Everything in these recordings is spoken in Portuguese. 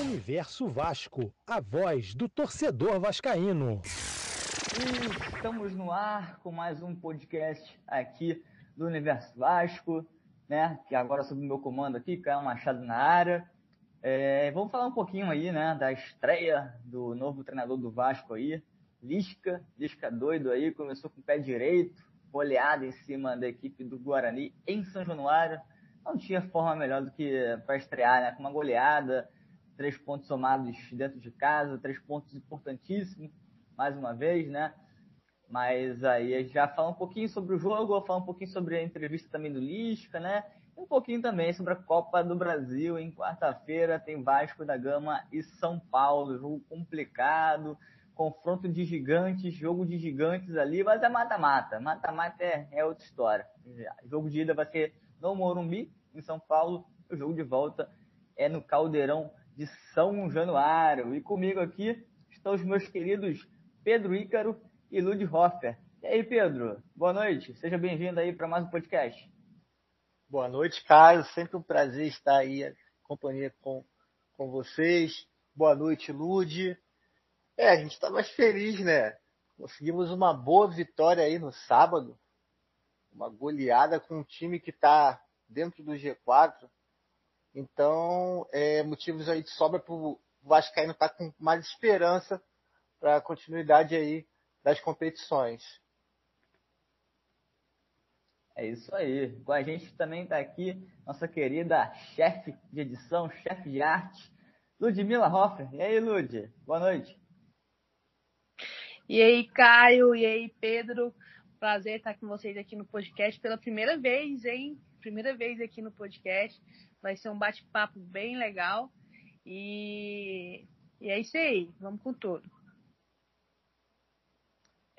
Universo Vasco, a voz do torcedor vascaíno. E estamos no ar com mais um podcast aqui do Universo Vasco, né? Que agora sob o meu comando aqui, Caio Machado na área. É, vamos falar um pouquinho aí, né, da estreia do novo treinador do Vasco aí, Lisca, Lisca doido aí, começou com o pé direito, goleada em cima da equipe do Guarani em São Januário. Não tinha forma melhor do que para estrear, né, com uma goleada, três pontos somados dentro de casa, três pontos importantíssimos, mais uma vez, né? Mas aí já fala um pouquinho sobre o jogo, fala um pouquinho sobre a entrevista também do Lisca, né? E um pouquinho também sobre a Copa do Brasil. Em quarta-feira tem Vasco da Gama e São Paulo, jogo complicado, confronto de gigantes, jogo de gigantes ali, mas é mata-mata. Mata-mata é, é outra história. O jogo de ida vai ser no Morumbi, em São Paulo. O jogo de volta é no Caldeirão de São Januário. E comigo aqui estão os meus queridos Pedro Ícaro e Lud Hoffer. E aí, Pedro, boa noite. Seja bem-vindo aí para mais um podcast. Boa noite, Caio. Sempre um prazer estar aí em companhia com, com vocês. Boa noite, Lud. É, a gente está mais feliz, né? Conseguimos uma boa vitória aí no sábado. Uma goleada com um time que está dentro do G4. Então, é, motivos aí de sobra para o Vascaíno estar tá com mais esperança para a continuidade aí das competições. É isso aí. Com a gente também está aqui nossa querida chefe de edição, chefe de arte, Ludmila Hoffer. E aí, Lud? Boa noite. E aí, Caio? E aí, Pedro? Prazer estar com vocês aqui no podcast pela primeira vez, hein? Primeira vez aqui no podcast. Vai ser um bate-papo bem legal. E, e é isso aí, vamos com tudo.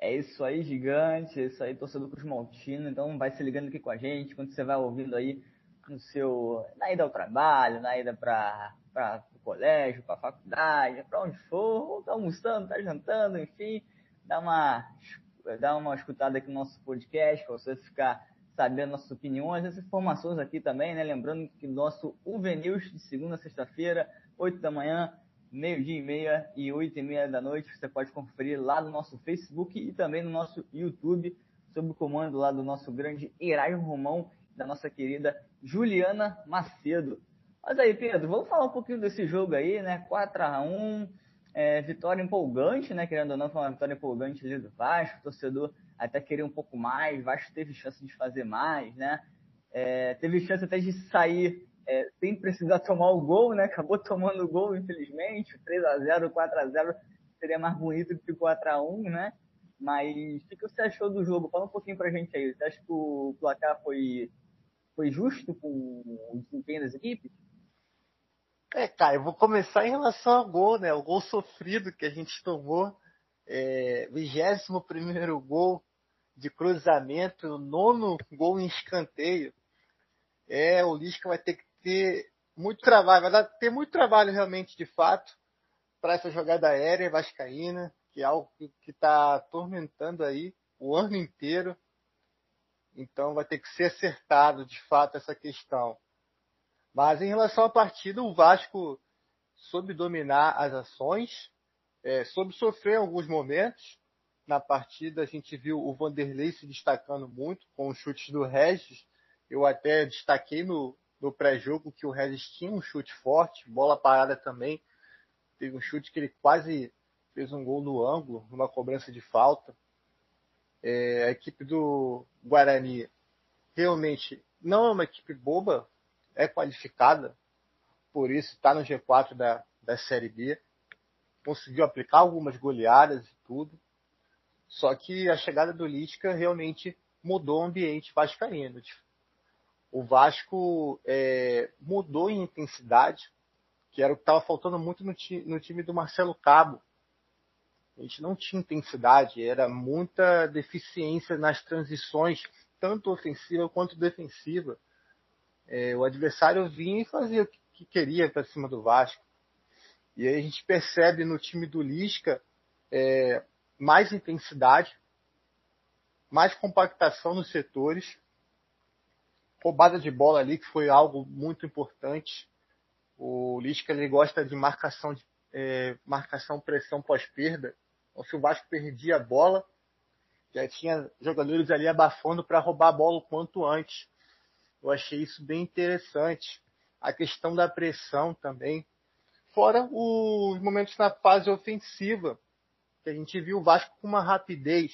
É isso aí, gigante. É isso aí, torcedor Cruz Maltino. Então vai se ligando aqui com a gente. Quando você vai ouvindo aí no seu. na ida ao trabalho, na ida para o colégio, para a faculdade, para onde for, ou tá almoçando, tá jantando, enfim, dá uma, dá uma escutada aqui no nosso podcast, para você ficar sabendo nossas opiniões, as informações aqui também, né? Lembrando que o nosso UV News de segunda a sexta-feira, 8 da manhã, meio-dia e meia e 8 e meia da noite, você pode conferir lá no nosso Facebook e também no nosso YouTube, sob o comando lá do nosso grande Iraio Romão, da nossa querida Juliana Macedo. Mas aí, Pedro, vamos falar um pouquinho desse jogo aí, né? 4 a 1 é, vitória empolgante, né? Querendo ou não, foi uma vitória empolgante ali do Vasco, torcedor até querer um pouco mais, Vasco teve chance de fazer mais, né? É, teve chance até de sair é, sem precisar tomar o gol, né? Acabou tomando o gol, infelizmente. 3 a 0 4 a 0 seria mais bonito do que 4 a 1 né? Mas o que você achou do jogo? Fala um pouquinho pra gente aí. Você acha que o placar foi, foi justo com o desempenho das equipes? É, cara, eu vou começar em relação ao gol, né? O gol sofrido que a gente tomou. É, 21 primeiro gol de cruzamento, nono gol em escanteio. É, o Lisca vai ter que ter muito trabalho, vai ter muito trabalho realmente, de fato, para essa jogada aérea vascaína, que é algo que está atormentando aí o ano inteiro. Então vai ter que ser acertado, de fato, essa questão. Mas em relação à partida, o Vasco soube dominar as ações, é, soube sofrer alguns momentos, na partida a gente viu o Vanderlei se destacando muito com os chutes do Regis. Eu até destaquei no, no pré-jogo que o Regis tinha um chute forte, bola parada também. Teve um chute que ele quase fez um gol no ângulo, numa cobrança de falta. É, a equipe do Guarani realmente não é uma equipe boba, é qualificada, por isso está no G4 da, da Série B. Conseguiu aplicar algumas goleadas e tudo. Só que a chegada do Lítica realmente mudou o ambiente vascaíno. O Vasco é, mudou em intensidade, que era o que estava faltando muito no, ti, no time do Marcelo Cabo. A gente não tinha intensidade, era muita deficiência nas transições, tanto ofensiva quanto defensiva. É, o adversário vinha e fazia o que queria para cima do Vasco. E aí a gente percebe no time do Lisca é, mais intensidade, mais compactação nos setores, roubada de bola ali, que foi algo muito importante. O Lisca ele gosta de marcação de é, marcação pressão pós-perda. Então, se o Vasco perdia a bola, já tinha jogadores ali abafando para roubar a bola o quanto antes. Eu achei isso bem interessante. A questão da pressão também. Fora os momentos na fase ofensiva, que a gente viu o Vasco com uma rapidez.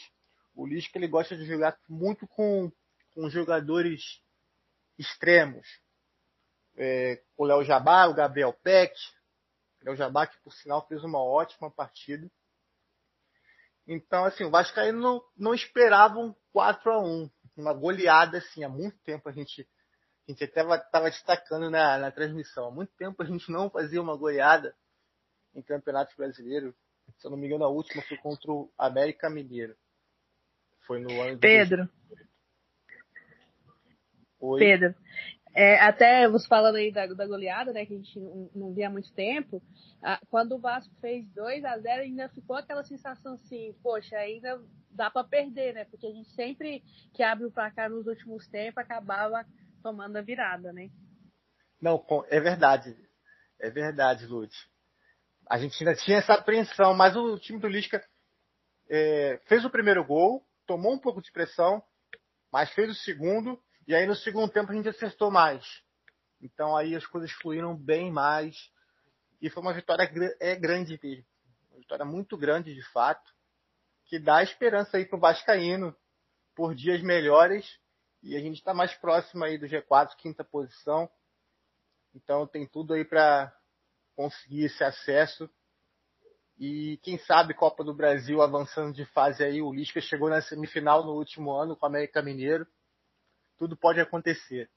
O Lisca ele gosta de jogar muito com, com jogadores extremos. É, o Léo Jabá, o Gabriel Peck. Léo Jabá, que por sinal fez uma ótima partida. Então, assim, o Vascaíno não, não esperava um 4 a 1 uma goleada, assim, há muito tempo a gente, a gente até estava destacando na, na transmissão, há muito tempo a gente não fazia uma goleada em campeonato brasileiro. Se eu não me engano, a última foi contra o América Mineiro. Foi no ano de Pedro. Oi. Pedro, é, até você falando aí da, da, goleada, né, que a gente não, não via há muito tempo, a, quando o Vasco fez 2 a 0 ainda ficou aquela sensação assim, poxa, ainda dá para perder, né? Porque a gente sempre que abre o placar nos últimos tempos acabava tomando a virada, né? Não, é verdade. É verdade, Lud. A gente ainda tinha essa apreensão, mas o time do Lisca é, fez o primeiro gol, tomou um pouco de pressão, mas fez o segundo e aí no segundo tempo a gente acertou mais. Então aí as coisas fluíram bem mais. E foi uma vitória é grande mesmo. Uma vitória muito grande de fato. Que dá esperança aí pro Vascaíno por dias melhores. E a gente está mais próximo aí do G4, quinta posição. Então tem tudo aí para conseguir esse acesso. E quem sabe Copa do Brasil avançando de fase aí. O Lisca chegou na semifinal no último ano com o América Mineiro tudo pode acontecer.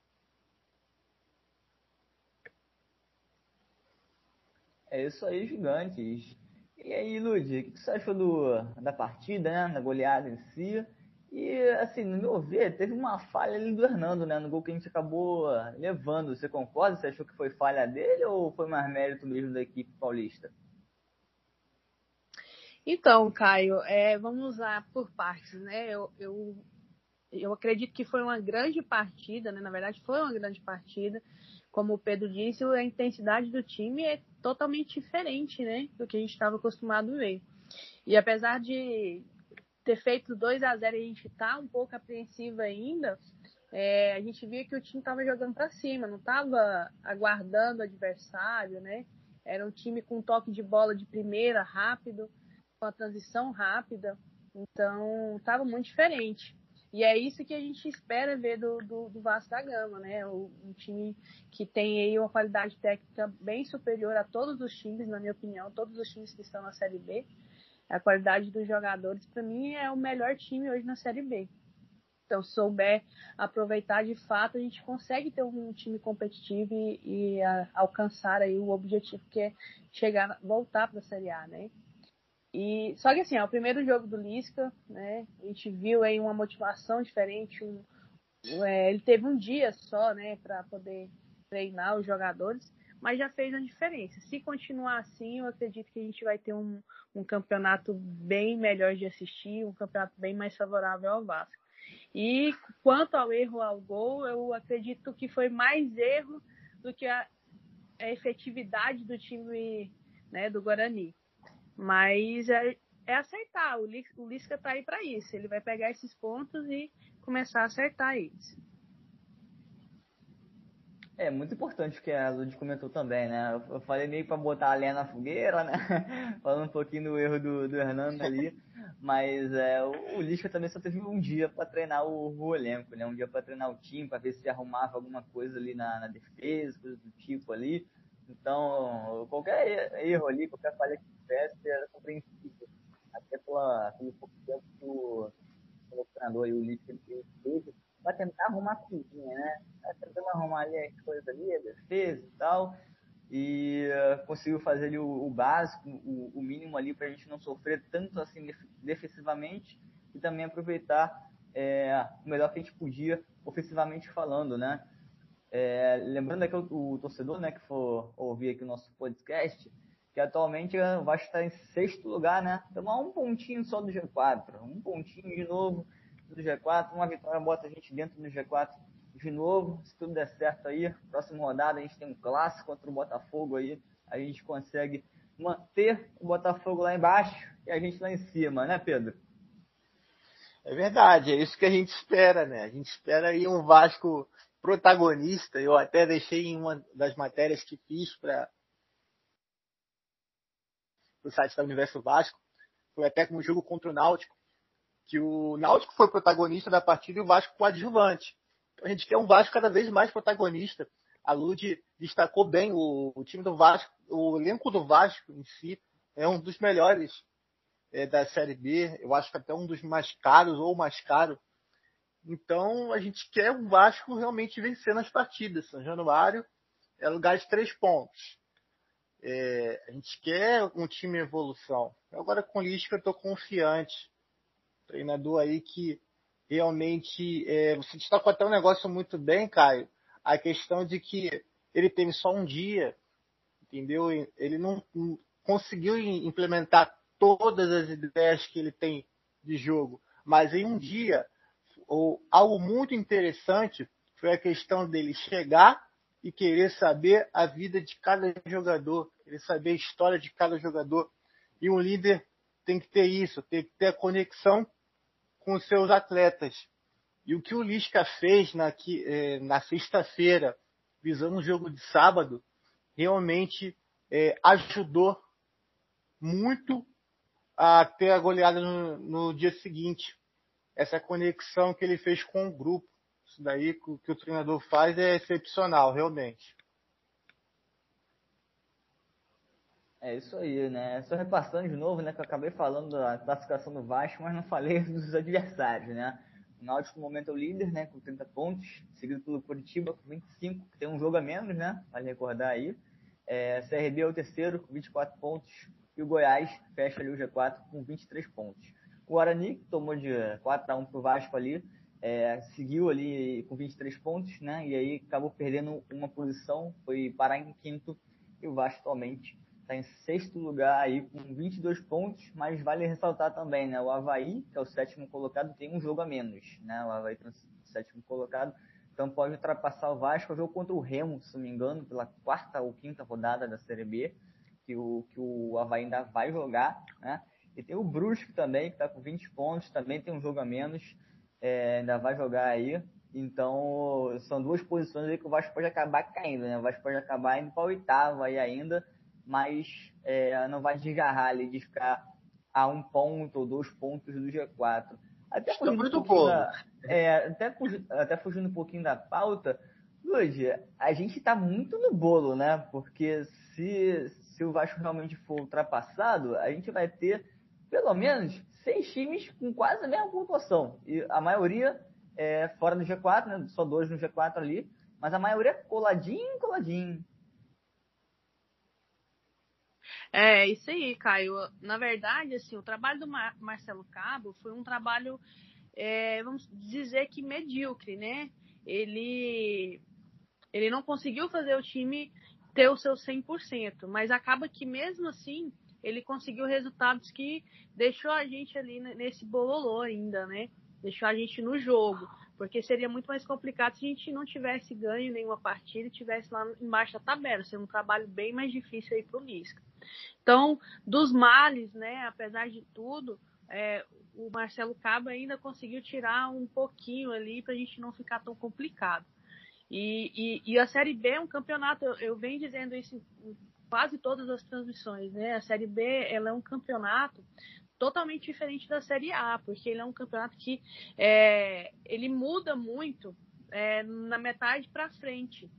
É isso aí, gigantes. E aí, Lud, o que você achou do, da partida, né? Da goleada em si? E, assim, no meu ver, teve uma falha ali do Hernando, né? No gol que a gente acabou levando. Você concorda? Você achou que foi falha dele ou foi mais mérito mesmo da equipe paulista? Então, Caio, é, vamos lá por partes, né? Eu, eu eu acredito que foi uma grande partida, né? Na verdade, foi uma grande partida. Como o Pedro disse, a intensidade do time é totalmente diferente, né? Do que a gente estava acostumado a ver. E apesar de ter feito 2 a 0 e a gente tá um pouco apreensivo ainda, é, a gente via que o time estava jogando para cima, não estava aguardando o adversário, né? Era um time com toque de bola de primeira rápido, com a transição rápida. Então, estava muito diferente. E é isso que a gente espera ver do, do, do Vasco da Gama, né? O, um time que tem aí uma qualidade técnica bem superior a todos os times, na minha opinião, todos os times que estão na Série B. A qualidade dos jogadores, para mim, é o melhor time hoje na Série B. Então, se souber aproveitar de fato, a gente consegue ter um time competitivo e, e a, alcançar aí o objetivo que é chegar, voltar para a Série A, né? E, só que assim, é o primeiro jogo do Lisca, né? A gente viu aí uma motivação diferente. Um, é, ele teve um dia só, né, para poder treinar os jogadores, mas já fez a diferença. Se continuar assim, eu acredito que a gente vai ter um, um campeonato bem melhor de assistir, um campeonato bem mais favorável ao Vasco. E quanto ao erro ao gol, eu acredito que foi mais erro do que a, a efetividade do time né, do Guarani. Mas é, é acertar. O, o Lisca está aí para isso. Ele vai pegar esses pontos e começar a acertar eles. É muito importante o que a Lud comentou também, né? Eu falei meio para botar a lenha na fogueira, né? Falando um pouquinho do erro do, do Hernando ali. Mas é, o, o Lisca também só teve um dia para treinar o, o, elenco, né? Um dia para treinar o time, para ver se arrumava alguma coisa ali na, na defesa, coisa do tipo ali. Então, qualquer erro ali, qualquer falha que tivesse, era compreensível. Até pela, pelo pouco tempo que o, o treinador e o Lito teve para tentar arrumar a coisinha, né? Tá tentando arrumar ali as coisas ali, a defesa e tal. E uh, conseguiu fazer ali o, o básico, o, o, mínimo ali para a gente não sofrer tanto assim defensivamente e também aproveitar é, o melhor que a gente podia ofensivamente falando, né? É, lembrando aqui o, o, torcedor, né, que for ouvir aqui o nosso podcast, que atualmente o Vasco está em sexto lugar, né? A um pontinho só do G4. Um pontinho de novo do G4. Uma vitória bota a gente dentro do G4 de novo, se tudo der certo aí, próxima rodada a gente tem um clássico contra o Botafogo aí, a gente consegue manter o Botafogo lá embaixo e a gente lá em cima, né, Pedro? É verdade, é isso que a gente espera, né? A gente espera aí um Vasco protagonista. Eu até deixei em uma das matérias que fiz para o site da Universo Vasco, foi até com o jogo contra o Náutico, que o Náutico foi protagonista da partida e o Vasco coadjuvante. Então a gente quer um Vasco cada vez mais protagonista. A Lud destacou bem o, o time do Vasco, o elenco do Vasco em si é um dos melhores é, da Série B. Eu acho que até um dos mais caros ou mais caro. Então a gente quer o Vasco realmente vencer nas partidas. São Januário é lugar de três pontos. É, a gente quer um time em evolução. Agora com o Lisca eu estou confiante. Treinador aí que realmente é, você destacou até um negócio muito bem, Caio. A questão de que ele teve só um dia, entendeu? Ele não conseguiu implementar todas as ideias que ele tem de jogo, mas em um dia, ou algo muito interessante foi a questão dele chegar e querer saber a vida de cada jogador, querer saber a história de cada jogador. E um líder tem que ter isso, tem que ter a conexão com seus atletas. E o que o Lisca fez na, é, na sexta-feira, visando o jogo de sábado, realmente é, ajudou muito a ter a goleada no, no, dia seguinte. Essa conexão que ele fez com o grupo. Isso daí que o treinador faz é excepcional, realmente. É isso aí, né? Só repassando de novo, né? Que eu acabei falando da classificação do Vasco, mas não falei dos adversários, né? O Náutico no momento é o líder, né? Com 30 pontos, seguido pelo Curitiba com 25, que tem um jogo a menos, né? Vale recordar aí. É, CRB é o terceiro com 24 pontos, e o Goiás fecha ali o G4 com 23 pontos. O Guarani, que tomou de 4 a 1 para o Vasco ali, é, seguiu ali com 23 pontos, né? E aí acabou perdendo uma posição, foi parar em quinto, e o Vasco atualmente está em sexto lugar aí com 22 pontos, mas vale ressaltar também, né? O Havaí, que é o sétimo colocado, tem um jogo a menos, né? O Havaí tem o sétimo colocado, então pode ultrapassar o Vasco. Jogo contra o Remo, se não me engano, pela quarta ou quinta rodada da Série B que o, que o Havaí ainda vai jogar, né? E tem o Brusque também, que está com 20 pontos, também tem um jogo a menos, é, ainda vai jogar aí. Então, são duas posições aí que o Vasco pode acabar caindo, né? O Vasco pode acabar indo para o oitavo aí ainda, mas é, não vai desgarrar ali de ficar a um ponto ou dois pontos do G4. Até muito um é, até, até fugindo um pouquinho da pauta, hoje a gente está muito no bolo, né? Porque se, se o Vasco realmente for ultrapassado, a gente vai ter pelo menos seis times com quase a mesma pontuação. E a maioria é fora do G4, né? Só dois no G4 ali. Mas a maioria coladinho, coladinho. É, isso aí, Caio. Na verdade, assim, o trabalho do Mar Marcelo Cabo foi um trabalho, é, vamos dizer que medíocre, né? Ele, ele não conseguiu fazer o time ter o seu 100%, mas acaba que mesmo assim ele conseguiu resultados que deixou a gente ali nesse bololô ainda, né? Deixou a gente no jogo, porque seria muito mais complicado se a gente não tivesse ganho nenhuma partida e tivesse lá embaixo da tabela, seria um trabalho bem mais difícil aí pro Lisca. Então, dos males, né, apesar de tudo, é, o Marcelo Cabo ainda conseguiu tirar um pouquinho ali para a gente não ficar tão complicado. E, e, e, a Série B é um campeonato, eu, eu venho dizendo isso em quase todas as transmissões, né? A Série B ela é um campeonato totalmente diferente da Série A, porque ele é um campeonato que é, ele muda muito é, na metade para frente.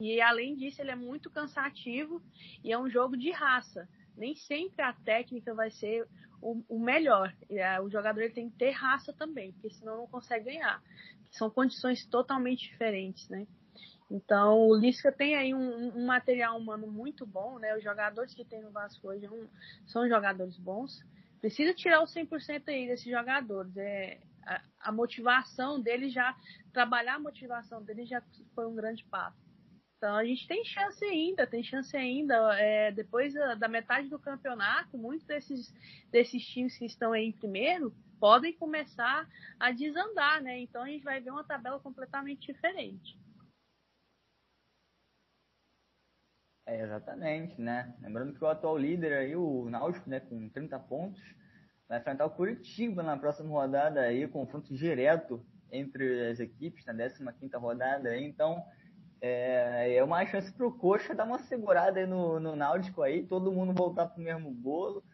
E além disso, ele é muito cansativo e é um jogo de raça. Nem sempre a técnica vai ser o, o melhor. É, o jogador ele tem que ter raça também, porque senão não consegue ganhar são condições totalmente diferentes, né? Então, o Lisca tem aí um, um, material humano muito bom, né? Os jogadores que tem no Vasco hoje um, são jogadores bons. Precisa tirar o 100% aí desses jogadores. É, a, a, motivação deles já, trabalhar a motivação deles já foi um grande passo. Então, a gente tem chance ainda, tem chance ainda. É, depois da, da metade do campeonato, muitos desses, desses times que estão aí em primeiro podem começar a desandar, né? Então a gente vai ver uma tabela completamente diferente. É, exatamente, né? Lembrando que o atual líder aí, o Náutico, né, com 30 pontos, vai enfrentar o Curitiba na próxima rodada aí, confronto direto entre as equipes na 15ª rodada aí, então é, é uma chance pro Coxa dar uma segurada aí no, no Náutico aí, todo mundo voltar pro mesmo bolo,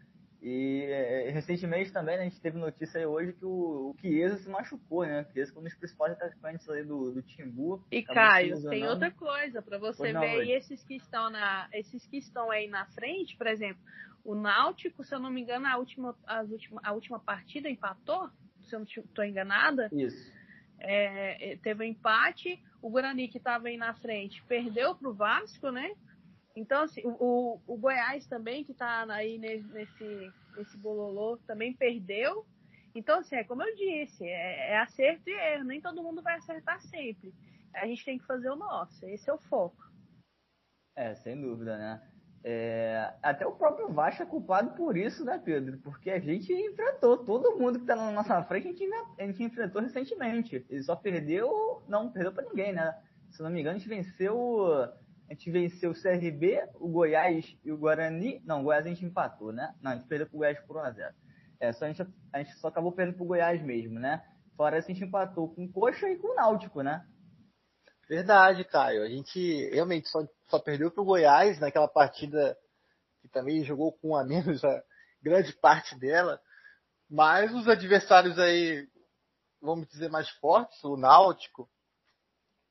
e é, recentemente também né, a gente teve notícia aí hoje que o, o Chiesa se machucou, né? O Chiesa foi um dos principais atacantes ali do, do Timbu. E Caio, tem outra coisa para você ver esses que estão na, esses que estão aí na frente, por exemplo, o Náutico, se eu não me engano, a última, as última, a última partida empatou, se eu não estou enganada. Isso. É, é, teve um empate, o Guarani que estava aí na frente perdeu para o Vasco, né? Então, assim, o, o Goiás também, que está aí nesse, nesse bololô, também perdeu. Então, assim, é como eu disse, é, é, acerto e erro. Nem todo mundo vai acertar sempre. A gente tem que fazer o nosso. Esse é o foco. É, sem dúvida, né? É, até o próprio Vasco é culpado por isso, né, Pedro? Porque a gente enfrentou todo mundo que está na nossa frente, a gente, a gente enfrentou recentemente. Ele só perdeu, não perdeu para ninguém, né? Se não me engano, a gente venceu a gente venceu o CRB, o Goiás e o Guarani. Não, o Goiás a gente empatou, né? Não, a gente perdeu pro Goiás por 1x0. É, só a, gente, a gente só acabou perdendo pro Goiás mesmo, né? Fora isso, a gente empatou com o Coxa e com o Náutico, né? Verdade, Caio. A gente realmente só, só perdeu pro Goiás naquela partida que também jogou com um a menos a grande parte dela. Mas os adversários aí, vamos dizer, mais fortes, o Náutico,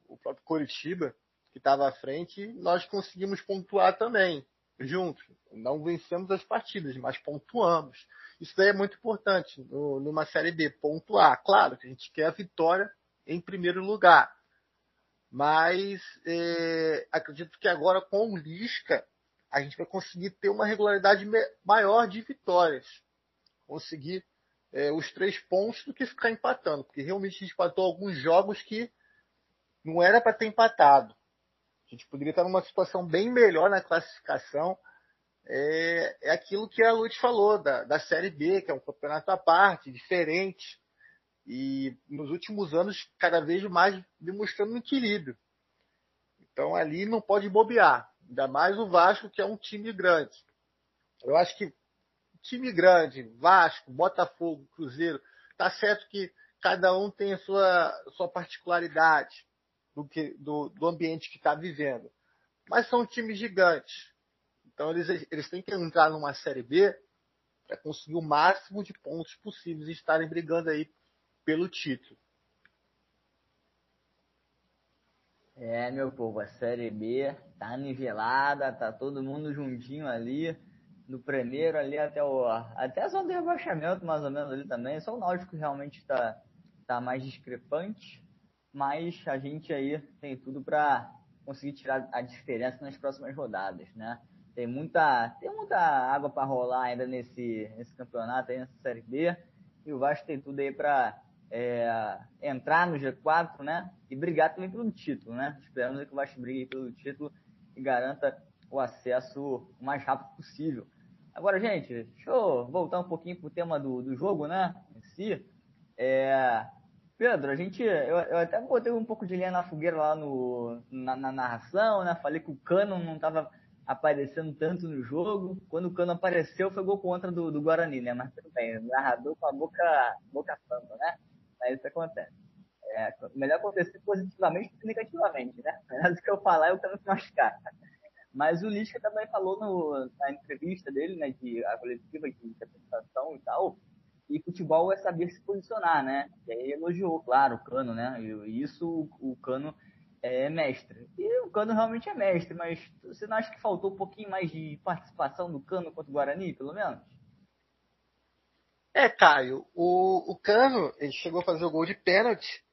o próprio Coritiba, que estava à frente, nós conseguimos pontuar também, juntos. Não vencemos as partidas, mas pontuamos. Isso daí é muito importante no, numa Série B, pontuar. Claro que a gente quer a vitória em primeiro lugar. Mas é, acredito que agora com o Lisca, a gente vai conseguir ter uma regularidade maior de vitórias. Conseguir é, os três pontos do que ficar empatando. Porque realmente a gente empatou alguns jogos que não era para ter empatado. A gente poderia estar numa situação bem melhor na classificação. É, é aquilo que a Lute falou, da, da Série B, que é um campeonato à parte, diferente. E nos últimos anos, cada vez mais demonstrando um equilíbrio. Então ali não pode bobear. Ainda mais o Vasco, que é um time grande. Eu acho que time grande, Vasco, Botafogo, Cruzeiro, tá certo que cada um tem a sua, sua particularidade do, que, do, do ambiente que está vivendo. Mas são times gigantes. Então eles, eles têm que entrar numa Série B para conseguir o máximo de pontos possíveis e estarem brigando aí pelo título. É, meu povo, a Série B tá nivelada, tá todo mundo juntinho ali, no primeiro ali até o até a zona de rebaixamento, mais ou menos ali também. Só o Náutico realmente está tá mais discrepante mas a gente aí tem tudo para conseguir tirar a diferença nas próximas rodadas, né? Tem muita, tem muita água para rolar ainda nesse, nesse campeonato, aí nessa Série B, e o Vasco tem tudo aí para é, entrar no G4, né? E brigar também pelo título, né? Esperamos que o Vasco brigue pelo título e garanta o acesso o mais rápido possível. Agora, gente, deixa eu voltar um pouquinho pro tema do, do jogo, né? Em si. É, Pedro, a gente, eu, eu, até botei um pouco de linha na fogueira lá no, na, na narração, né? Falei que o Cano não estava aparecendo tanto no jogo. Quando o Cano apareceu, foi gol contra do, do Guarani, né? Mas tudo bem, narrador com a boca, boca santa, né? Mas isso acontece. É, melhor acontecer positivamente do que negativamente, né? Melhor do que eu falar, eu quero se machucar. Mas o Lisca também falou no, na entrevista dele, né, de a coletiva de apresentação e tal, e futebol é saber se posicionar, né? E aí elogiou, claro, o Cano, né? E isso o Cano é mestre. E o Cano realmente é mestre, mas você não acha que faltou um pouquinho mais de participação do Cano contra o Guarani, pelo menos? É, Caio, o, o Cano, ele chegou a fazer o gol de pênalti,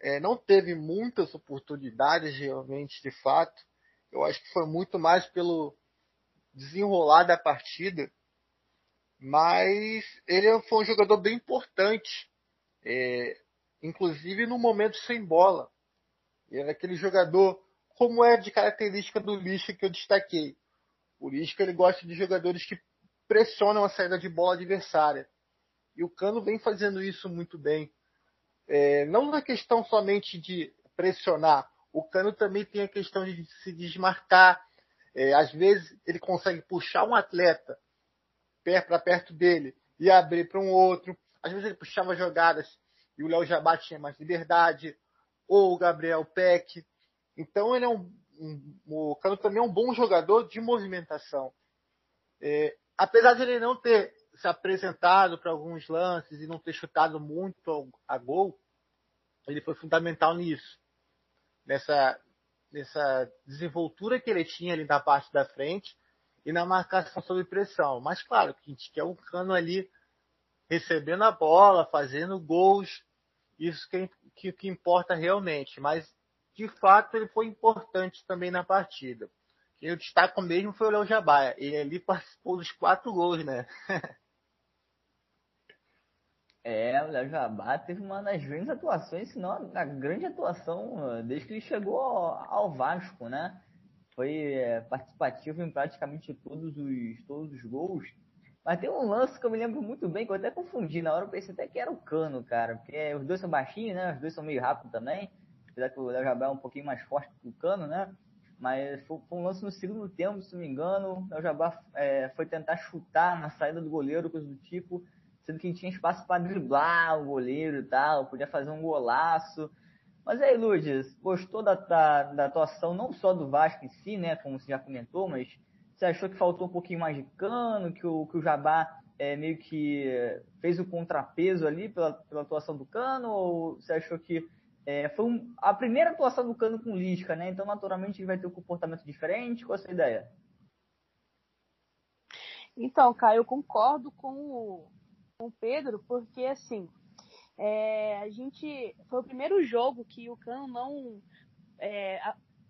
é, não teve muitas oportunidades realmente, de fato. Eu acho que foi muito mais pelo desenrolar da partida mas ele foi um jogador bem importante, é, inclusive no momento sem bola. Ele era aquele jogador, como é de característica do Lisca que eu destaquei. O Lisca ele gosta de jogadores que pressionam a saída de bola adversária. E o Cano vem fazendo isso muito bem. É, não na questão somente de pressionar, o Cano também tem a questão de se desmarcar. É, às vezes ele consegue puxar um atleta para perto dele e abrir para um outro. Às vezes ele puxava jogadas e o Léo Jabá tinha mais liberdade, ou o Gabriel Peck. Então ele é um, um o Cano também é um bom jogador de movimentação. É, apesar de ele não ter se apresentado para alguns lances e não ter chutado muito a gol, ele foi fundamental nisso. Nessa, nessa desenvoltura que ele tinha ali na parte da frente e na marcação sob pressão. Mas claro, que a gente quer um cano ali recebendo a bola, fazendo gols, isso que, que, que importa realmente. Mas de fato ele foi importante também na partida. Quem eu destaco mesmo foi o Léo Jabaia. Ele ali participou dos quatro gols, né? É, o Léo Jabá teve uma das grandes atuações, se não a grande atuação desde que ele chegou ao, Vasco, né? Foi é, participativo em praticamente todos os, todos os gols. Mas tem um lance que eu me lembro muito bem, que eu até confundi. Na hora eu pensei até que era o Cano, cara. Porque os dois são baixinhos, né? Os dois são meio rápidos também. Apesar que o Léo Jabá é um pouquinho mais forte que o Cano, né? Mas foi, foi um lance no segundo tempo, se não me engano. O Léo Jabá é, foi tentar chutar na saída do goleiro, coisa do tipo sendo que tinha espaço para driblar o goleiro e tal, podia fazer um golaço. Mas aí, Lourdes, gostou da, da, da, atuação não só do Vasco em si, né, como você já comentou, mas você achou que faltou um pouquinho mais de cano, que o, que o Jabá é, meio que fez o contrapeso ali pela, pela atuação do cano, ou você achou que é, foi um, a primeira atuação do cano com Lisca, né? Então, naturalmente, ele vai ter um comportamento diferente. Qual a sua ideia? Então, Caio, eu concordo com o, com o Pedro, porque assim, é, a gente foi o primeiro jogo que o Cano não é,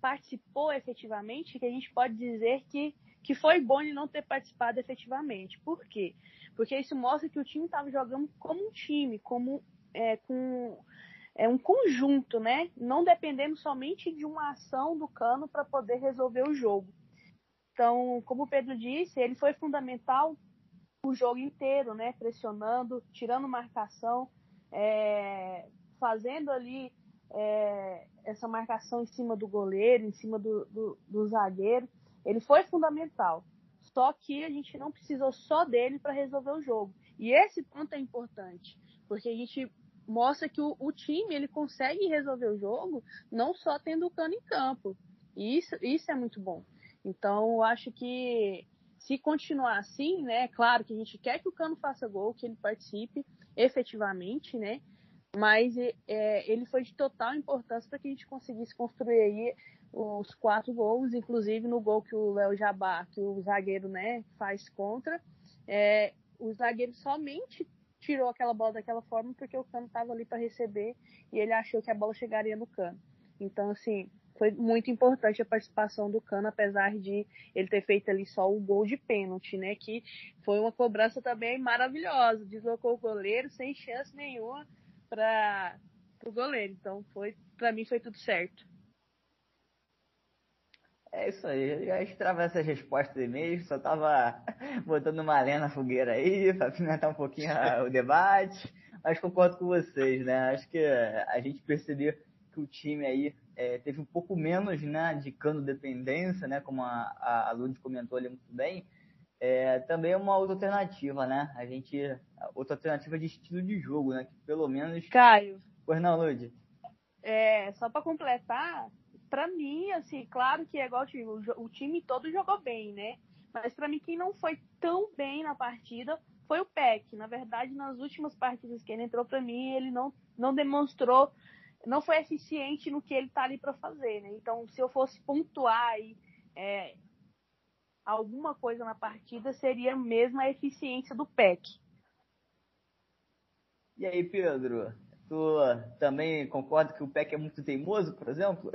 participou efetivamente, que a gente pode dizer que, que foi bom ele não ter participado efetivamente. Por quê? Porque isso mostra que o time estava jogando como um time, como é, com é um conjunto, né? Não dependendo somente de uma ação do Cano para poder resolver o jogo. Então, como o Pedro disse, ele foi fundamental o jogo inteiro, né? Pressionando, tirando marcação, é, fazendo ali é, essa marcação em cima do goleiro, em cima do, do, do zagueiro. Ele foi fundamental. Só que a gente não precisou só dele para resolver o jogo. E esse ponto é importante, porque a gente mostra que o, o, time ele consegue resolver o jogo não só tendo o cano em campo. E isso, isso é muito bom. Então, eu acho que se continuar assim, né, claro que a gente quer que o Cano faça gol, que ele participe efetivamente, né, mas é, ele foi de total importância para que a gente conseguisse construir aí os quatro gols, inclusive no gol que o Léo Jabá, que o zagueiro, né, faz contra, é, o zagueiro somente tirou aquela bola daquela forma porque o Cano estava ali para receber e ele achou que a bola chegaria no Cano. Então, assim, foi muito importante a participação do Cano, apesar de ele ter feito ali só o gol de pênalti, né? Que foi uma cobrança também maravilhosa. Deslocou o goleiro sem chance nenhuma para o goleiro. Então, foi para mim foi tudo certo. É isso aí, já esperava essas respostas e-mails, só tava botando uma lenha na fogueira aí, para pimentar um pouquinho o debate, mas concordo com vocês, né? Acho que a gente percebeu que o time aí é, teve um pouco menos né, de cano dependência, né, como a, a Lud comentou ali muito bem, é, também é uma outra alternativa, né? A gente. Outra alternativa de estilo de jogo, né? Que pelo menos. Caio. Pois não, Lud? É, só para completar, para mim, assim, claro que é igual o, o time todo jogou bem, né? Mas para mim, quem não foi tão bem na partida foi o Peck. Na verdade, nas últimas partidas que ele entrou, para mim, ele não, não demonstrou não foi eficiente no que ele está ali para fazer, né? Então, se eu fosse pontuar aí, é, alguma coisa na partida, seria mesmo a eficiência do PEC. E aí, Pedro? Tu também concorda que o PEC é muito teimoso, por exemplo?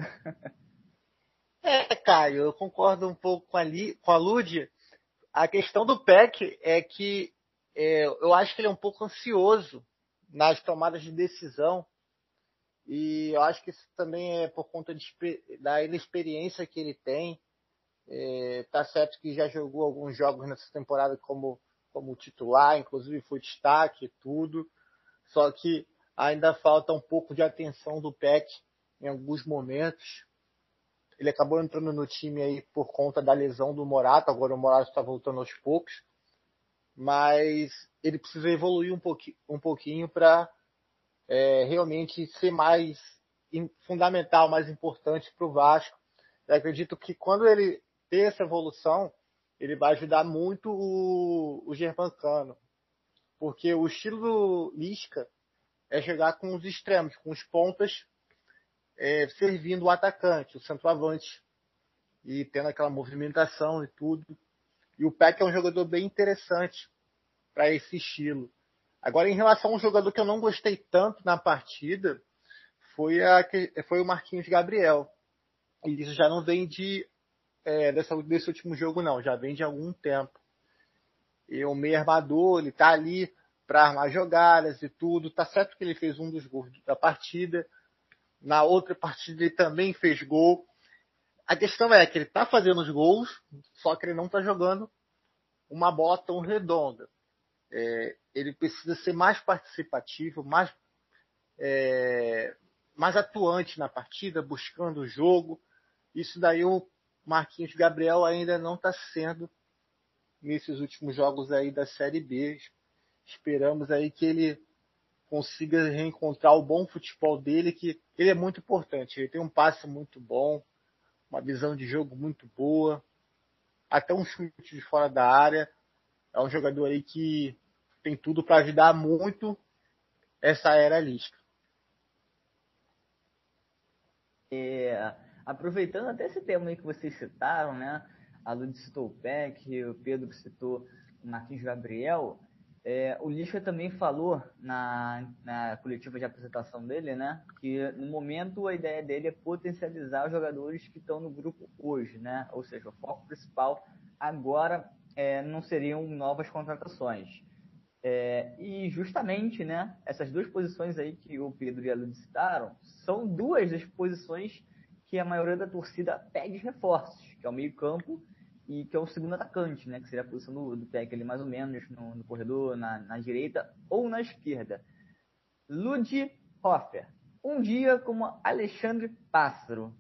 É, Caio, eu concordo um pouco com a, Li, com a Lud. A questão do PEC é que é, eu acho que ele é um pouco ansioso nas tomadas de decisão e eu acho que isso também é por conta de, da inexperiência que ele tem. É, tá certo que já jogou alguns jogos nessa temporada como como titular, inclusive foi destaque e tudo. Só que ainda falta um pouco de atenção do Peck em alguns momentos. Ele acabou entrando no time aí por conta da lesão do Morato, agora o Morato está voltando aos poucos. Mas ele precisa evoluir um pouquinho, um pouquinho para é, realmente ser mais fundamental, mais importante para o Vasco. Eu acredito que quando ele ter essa evolução, ele vai ajudar muito o, o Germancano. Porque o estilo do Lisca é jogar com os extremos, com os pontas, é, servindo o atacante, o centroavante. E tendo aquela movimentação e tudo. E o Peck é um jogador bem interessante para esse estilo. Agora, em relação a um jogador que eu não gostei tanto na partida, foi, a, foi o Marquinhos Gabriel. E isso já não vem de é, dessa, desse último jogo, não. Já vem de algum tempo. E o meio armador, ele tá ali para armar jogadas e tudo. Tá certo que ele fez um dos gols da partida. Na outra partida ele também fez gol. A questão é que ele tá fazendo os gols, só que ele não tá jogando uma bola tão redonda. É, ele precisa ser mais participativo, mais, é, mais atuante na partida, buscando o jogo. Isso daí o Marquinhos Gabriel ainda não está sendo nesses últimos jogos aí da Série B. Esperamos aí que ele consiga reencontrar o bom futebol dele, que ele é muito importante. Ele tem um passe muito bom, uma visão de jogo muito boa, até um chute de fora da área. É um jogador aí que tem tudo para ajudar muito essa era Lisca. É, aproveitando até esse tema aí que vocês citaram, né? A Lud citou o PEC, o Pedro citou o Marquinhos Gabriel. É, o Lisca também falou na, na coletiva de apresentação dele, né? Que no momento a ideia dele é potencializar os jogadores que estão no grupo hoje, né? Ou seja, o foco principal agora é, não seriam novas contratações. É, e justamente, né, essas duas posições aí que o Pedro e a Lud citaram, são duas das posições que a maioria da torcida pede reforços, que é o meio campo e que é o segundo atacante, né, que seria a posição do, do ali mais ou menos no, no corredor, na, na, direita ou na esquerda. Lud Hoffer, um dia como Alexandre Pássaro.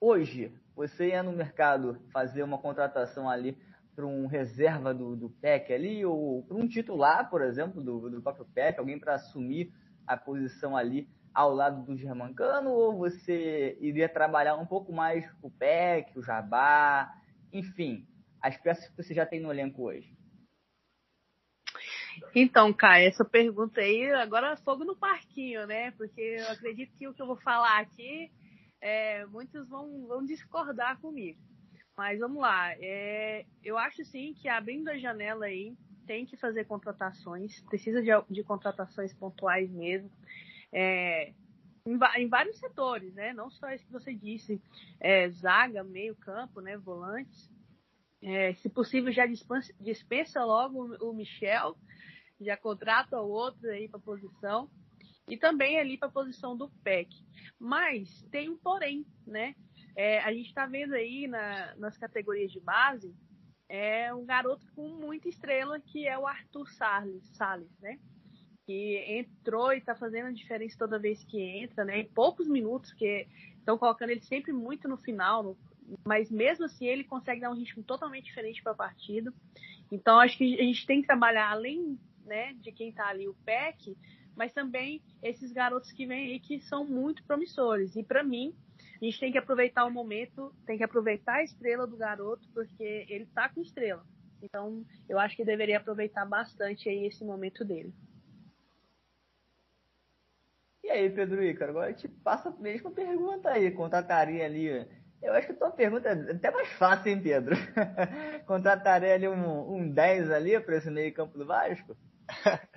Hoje, você ia no mercado fazer uma contratação ali para um reserva do, do PEC ali, ou para um titular, por exemplo, do, do próprio PEC, alguém para assumir a posição ali ao lado do Germancano, ou você iria trabalhar um pouco mais o PEC, o Jabá, enfim, as peças que você já tem no elenco hoje? Então, Kai, essa pergunta aí, agora fogo no parquinho, né? Porque eu acredito que o que eu vou falar aqui, é, muitos vão, vão discordar comigo. Mas vamos lá. É, eu acho sim que abrindo a janela aí, tem que fazer contratações, precisa de, de contratações pontuais mesmo. É, em, em, vários setores, né? Não só isso que você disse, é, zaga, meio campo, né? Volantes. É, se possível, já dispensa, dispensa logo o, Michel, já contrata o outro aí para posição e também ali para a posição do PEC. Mas tem um porém, né? É, a gente está vendo aí na, nas categorias de base é um garoto com muita estrela que é o Arthur Salles, Salles né? Que entrou e está fazendo a diferença toda vez que entra, né? Em poucos minutos, que estão colocando ele sempre muito no final, no, mas mesmo assim ele consegue dar um ritmo totalmente diferente para a partida. Então acho que a gente tem que trabalhar além né, de quem está ali o PEC, mas também esses garotos que vêm aí que são muito promissores. E para mim, a gente tem que aproveitar o momento, tem que aproveitar a estrela do garoto, porque ele tá com estrela. Então, eu acho que deveria aproveitar bastante aí esse momento dele. E aí, Pedro Ícaro, agora eu te passo a mesma pergunta aí, contrataria ali. Eu acho que a tua pergunta é até mais fácil, hein, Pedro? contrataria ali um, um 10 ali para esse meio campo do Vasco?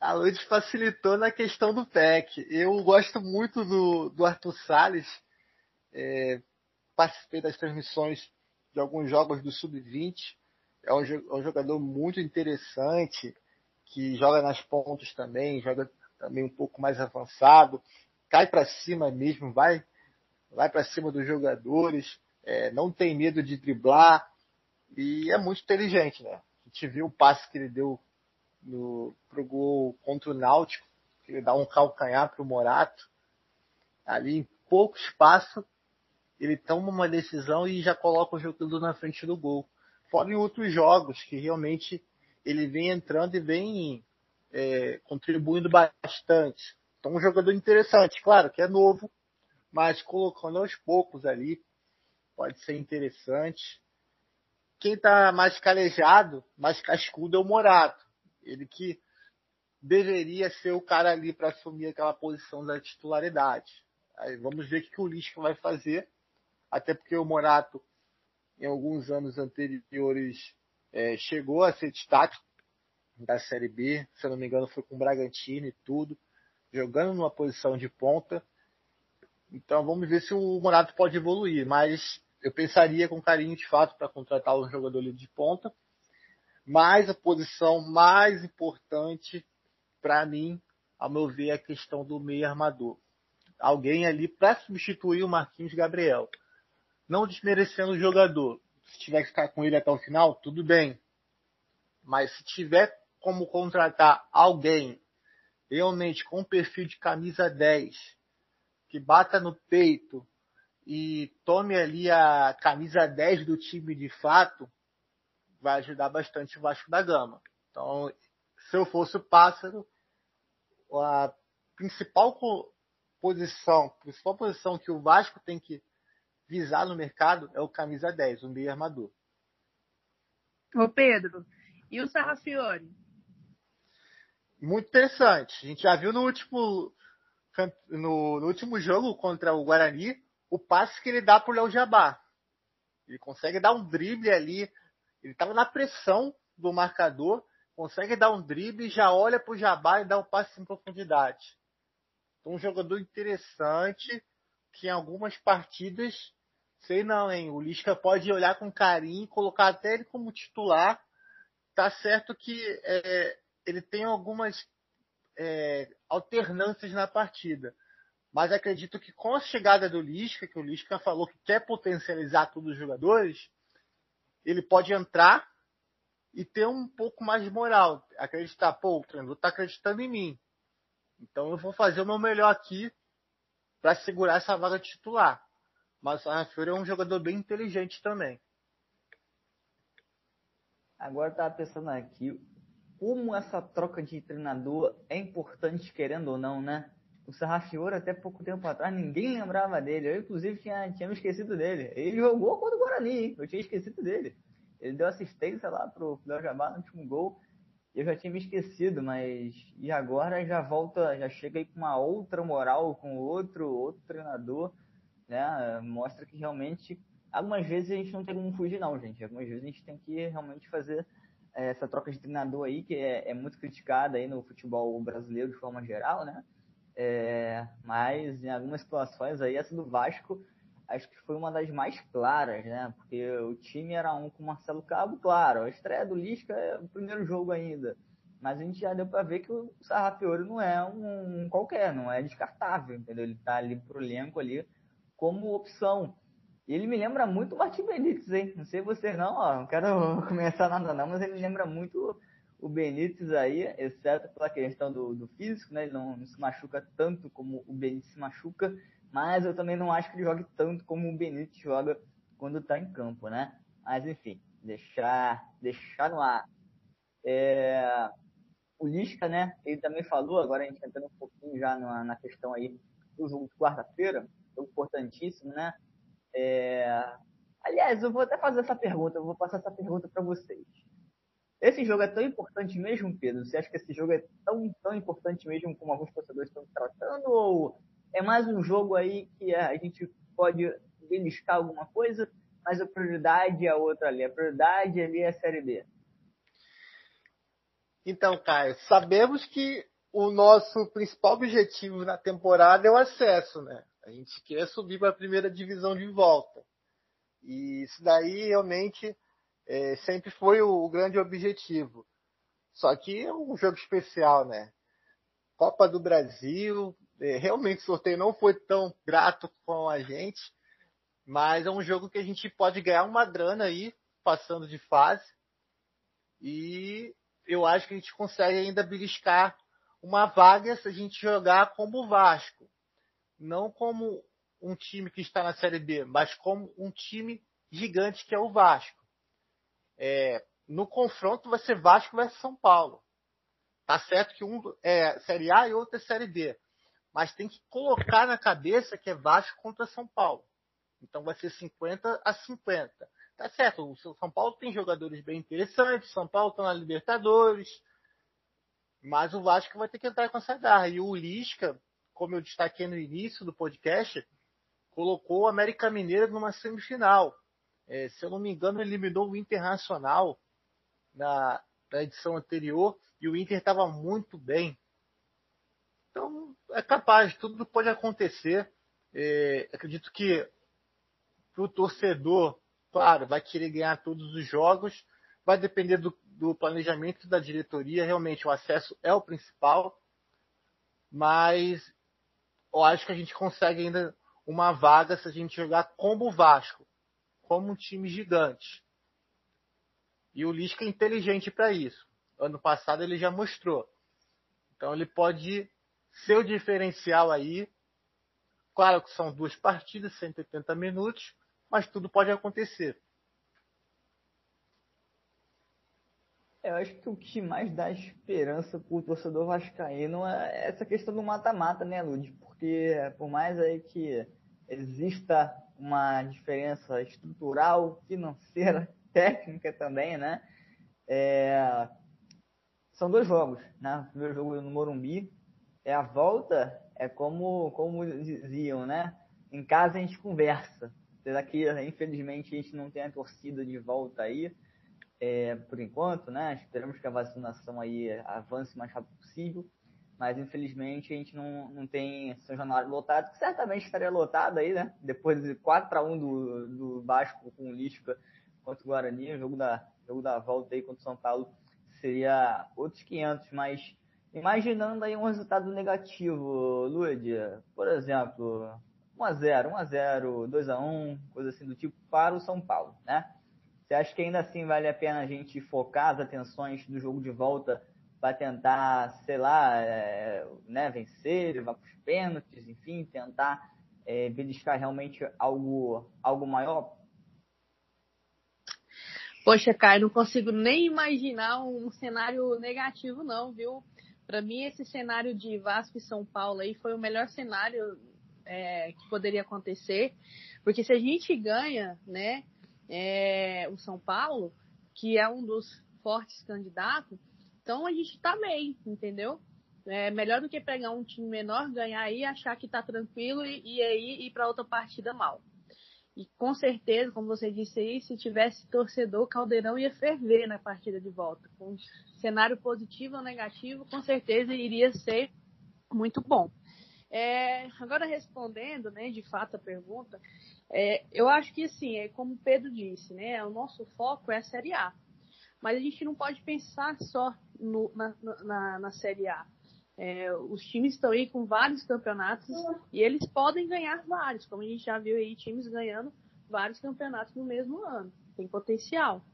a Luz facilitou na questão do PEC. Eu gosto muito do, do Arthur Salles é, participei das transmissões de alguns jogos do Sub-20. É um, é um, jogador muito interessante, que joga nas pontas também, joga também um pouco mais avançado, cai para cima mesmo, vai, vai para cima dos jogadores, é, não tem medo de driblar e é muito inteligente, né? A gente viu o passe que ele deu no, pro gol contra o Náutico, que ele dá um calcanhar pro Morato. Ali em pouco espaço, ele toma uma decisão e já coloca o jogador na frente do gol. Fora em outros jogos que realmente ele vem entrando e vem é, contribuindo bastante. Então um jogador interessante, claro que é novo, mas colocando aos poucos ali pode ser interessante. Quem está mais calejado, mais cascudo é o Morato. Ele que deveria ser o cara ali para assumir aquela posição da titularidade. Aí vamos ver o que o Lisca vai fazer, até porque o Morato, em alguns anos anteriores, é, chegou a ser destaque da Série B, se eu não me engano foi com o Bragantino e tudo, jogando numa posição de ponta. Então vamos ver se o Morato pode evoluir, mas eu pensaria com carinho de fato para contratar um jogador de ponta. Mas a posição mais importante para mim, ao meu ver, é a questão do meio armador. Alguém ali para substituir o Marquinhos Gabriel. Não desmerecendo o jogador. Se tiver que ficar com ele até o final, tudo bem. Mas se tiver como contratar alguém realmente com perfil de camisa 10, que bata no peito e tome ali a camisa 10 do time de fato, vai ajudar bastante o Vasco da Gama. Então, se eu fosse o Pássaro, a principal posição, principal posição que o Vasco tem que visar no mercado é o camisa 10, o meio armador. Ô Pedro, e o Sarrafiore? Muito interessante. A gente já viu no último no, no último jogo contra o Guarani o passe que ele dá pro Léo Jabá. Ele consegue dar um drible ali. Ele estava na pressão do marcador, consegue dar um drible, já olha pro Jabá e dá um passe em profundidade. Então, um jogador interessante que em algumas partidas, sei não, hein? O Lisca pode olhar com carinho, colocar até ele como titular. Tá certo que é, ele tem algumas é, alternâncias na partida. Mas acredito que com a chegada do Lisca, que o Lisca falou que quer potencializar todos os jogadores, ele pode entrar e ter um pouco mais de moral. Acreditar, pô, o treinador está acreditando em mim. Então eu vou fazer o meu melhor aqui para segurar essa vaga titular. Mas o Rafael é um jogador bem inteligente também. Agora eu tava pensando aqui, como essa troca de treinador é importante, querendo ou não, né? O Sarrafiore, até pouco tempo atrás, ninguém lembrava dele. Eu, inclusive, tinha, tinha me esquecido dele. Ele jogou contra o Guarani, hein? Eu tinha esquecido dele. Ele deu assistência lá pro Léo Jabá no último gol. Eu já tinha me esquecido, mas. E agora já volta, já chega aí com uma outra moral, com outro, outro treinador, né? Mostra que realmente. Algumas vezes a gente não tem como fugir, não, gente. Algumas vezes a gente tem que realmente fazer essa troca de treinador aí, que é, é, muito criticada aí no futebol brasileiro de forma geral, né? É, mas em algumas situações aí, essa do Vasco, acho que foi uma das mais claras, né? Porque o time era um com Marcelo Cabo, claro, a estreia do Lisca é o primeiro jogo ainda. Mas a gente já deu para ver que o Sarrafiori não é um, um qualquer, não é descartável, entendeu? Ele tá ali pro elenco ali como opção. E ele me lembra muito o Martin Benítez, hein? Não sei vocês não, ó, não quero começar nada não, mas ele lembra muito o Benítez aí, exceto pela questão do, do físico, né? Ele não, não, se machuca tanto como o Benítez se machuca, mas eu também não acho que ele jogue tanto como o Benítez joga quando tá em campo, né? Mas enfim, deixar, deixar no ar. É, o Lisca, né? Ele também falou, agora a gente entrando um pouquinho já na, na questão aí do jogo de quarta-feira, jogo importantíssimo, né? É... Aliás, eu vou até fazer essa pergunta, eu vou passar essa pergunta para vocês. Esse jogo é tão importante mesmo, Pedro? Você acha que esse jogo é tão, tão importante mesmo como alguns torcedores estão tratando? Ou é mais um jogo aí que a gente pode beliscar alguma coisa, mas a prioridade é outra ali. A prioridade ali é a Série B. Então, Caio, sabemos que o nosso principal objetivo na temporada é o acesso, né? A gente quer subir para a primeira divisão de volta. E isso daí realmente é, sempre foi o, o, grande objetivo. Só que é um jogo especial, né? Copa do Brasil, é, realmente o sorteio não foi tão grato com a gente, mas é um jogo que a gente pode ganhar uma grana aí, passando de fase. E eu acho que a gente consegue ainda beliscar uma vaga se a gente jogar como o Vasco. Não como um time que está na Série B, mas como um time gigante que é o Vasco. É, no confronto vai ser Vasco versus São Paulo. Tá certo que um é Série A e outro é Série B. Mas tem que colocar na cabeça que é Vasco contra São Paulo. Então vai ser 50 a 50. Tá certo, o São Paulo tem jogadores bem interessantes, São Paulo está na Libertadores, mas o Vasco vai ter que entrar com essa garra. E o Lisca, como eu destaquei no início do podcast, colocou o América Mineira numa semifinal. É, se eu não me engano, eliminou o Internacional na, na edição anterior e o Inter estava muito bem. Então, é capaz, tudo pode acontecer. É, acredito que para o torcedor, claro, vai querer ganhar todos os jogos, vai depender do, do planejamento da diretoria. Realmente, o acesso é o principal, mas eu acho que a gente consegue ainda uma vaga se a gente jogar como o Vasco, como um time gigante. E o Lisca é inteligente para isso. Ano passado ele já mostrou. Então ele pode ser o diferencial aí. Claro que são duas partidas, 180 minutos, mas tudo pode acontecer. Eu acho que o que mais dá esperança para o torcedor vascaíno é essa questão do mata-mata, né, Lud? Porque por mais aí que exista uma diferença estrutural, financeira, técnica também, né? É... São dois jogos, né? O primeiro jogo no Morumbi, é a volta, é como, como diziam, né? Em casa a gente conversa. Apesar que, infelizmente, a gente não tem a torcida de volta aí, é, por enquanto, né? Esperamos que a vacinação aí avance o mais rápido possível mas infelizmente a gente não, não tem São Januário lotado, que certamente estaria lotado aí, né? Depois de 4x1 do, do Vasco com o Lisca contra o Guarani, o jogo da, jogo da volta aí contra o São Paulo seria outros 500, mas imaginando aí um resultado negativo, Lúdia, por exemplo, 1x0, 1x0, 2x1, coisa assim do tipo, para o São Paulo, né? Você acha que ainda assim vale a pena a gente focar as atenções do jogo de volta vai tentar, sei lá, é, né, vencer, levar para os pênaltis, enfim, tentar é, beliscar realmente algo, algo maior? Poxa, Caio, não consigo nem imaginar um cenário negativo, não, viu? Para mim, esse cenário de Vasco e São Paulo aí foi o melhor cenário é, que poderia acontecer, porque se a gente ganha, né, é, o São Paulo, que é um dos fortes candidatos, então a gente tá bem, entendeu? É melhor do que pegar um time menor, ganhar aí, achar que tá tranquilo e, e aí ir para outra partida mal. E com certeza, como você disse aí, se tivesse torcedor, Caldeirão ia ferver na partida de volta. Com cenário positivo ou negativo, com certeza iria ser muito bom. É, agora respondendo, né, de fato a pergunta, é, eu acho que assim, é como o Pedro disse, né, o nosso foco é a Série A. Mas a gente não pode pensar só no, na, na, na, Série A. É, os times estão aí com vários campeonatos e eles podem ganhar vários, como a gente já viu aí times ganhando vários campeonatos no mesmo ano. Tem potencial.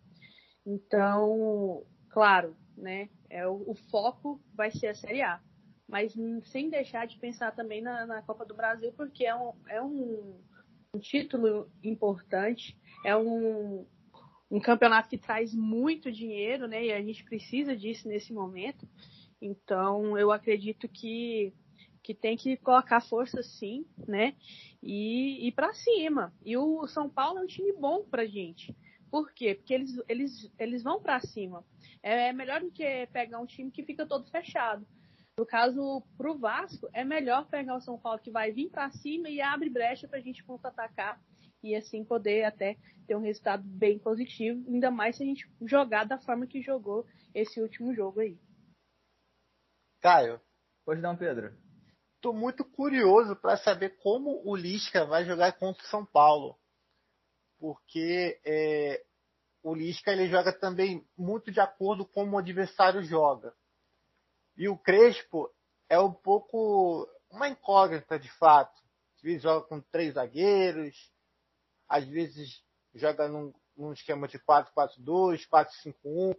Então, claro, né? É, o, o foco vai ser a Série A. Mas sem deixar de pensar também na, na Copa do Brasil, porque é um, é um, um título importante, é um, um campeonato que traz muito dinheiro, né? E a gente precisa disso nesse momento. Então, eu acredito que, que tem que colocar força sim, né? E ir para cima. E o São Paulo é um time bom pra gente. Por quê? Porque eles, eles, eles vão para cima. É, é melhor do que pegar um time que fica todo fechado. No caso, pro Vasco, é melhor pegar o São Paulo que vai vir para cima e abre brecha para a gente contra-atacar e assim poder até ter um resultado bem positivo, ainda mais se a gente jogar da forma que jogou esse último jogo aí. Caio. Pois não, Pedro. Estou muito curioso para saber como o Lisca vai jogar contra o São Paulo. Porque é, o Lisca ele joga também muito de acordo com como o adversário joga. E o Crespo é um pouco uma incógnita de fato. Vezes joga com três zagueiros, às vezes joga num, num esquema de 4-4-2, 4-5-1.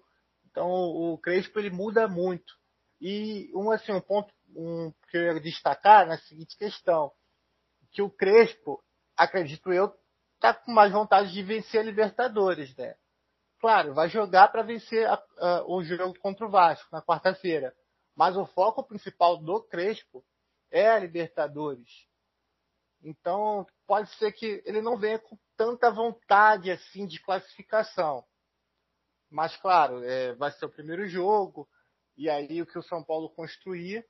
Então o Crespo ele muda muito. E um, assim, um ponto um, que eu ia destacar na seguinte questão, que o Crespo, acredito eu, está com mais vontade de vencer a Libertadores, né? Claro, vai jogar para vencer a, a, o jogo contra o Vasco na quarta-feira. Mas o foco principal do Crespo é a Libertadores. Então, pode ser que ele não venha com tanta vontade assim de classificação. Mas, claro, é, vai ser o primeiro jogo, e aí o que o São Paulo construir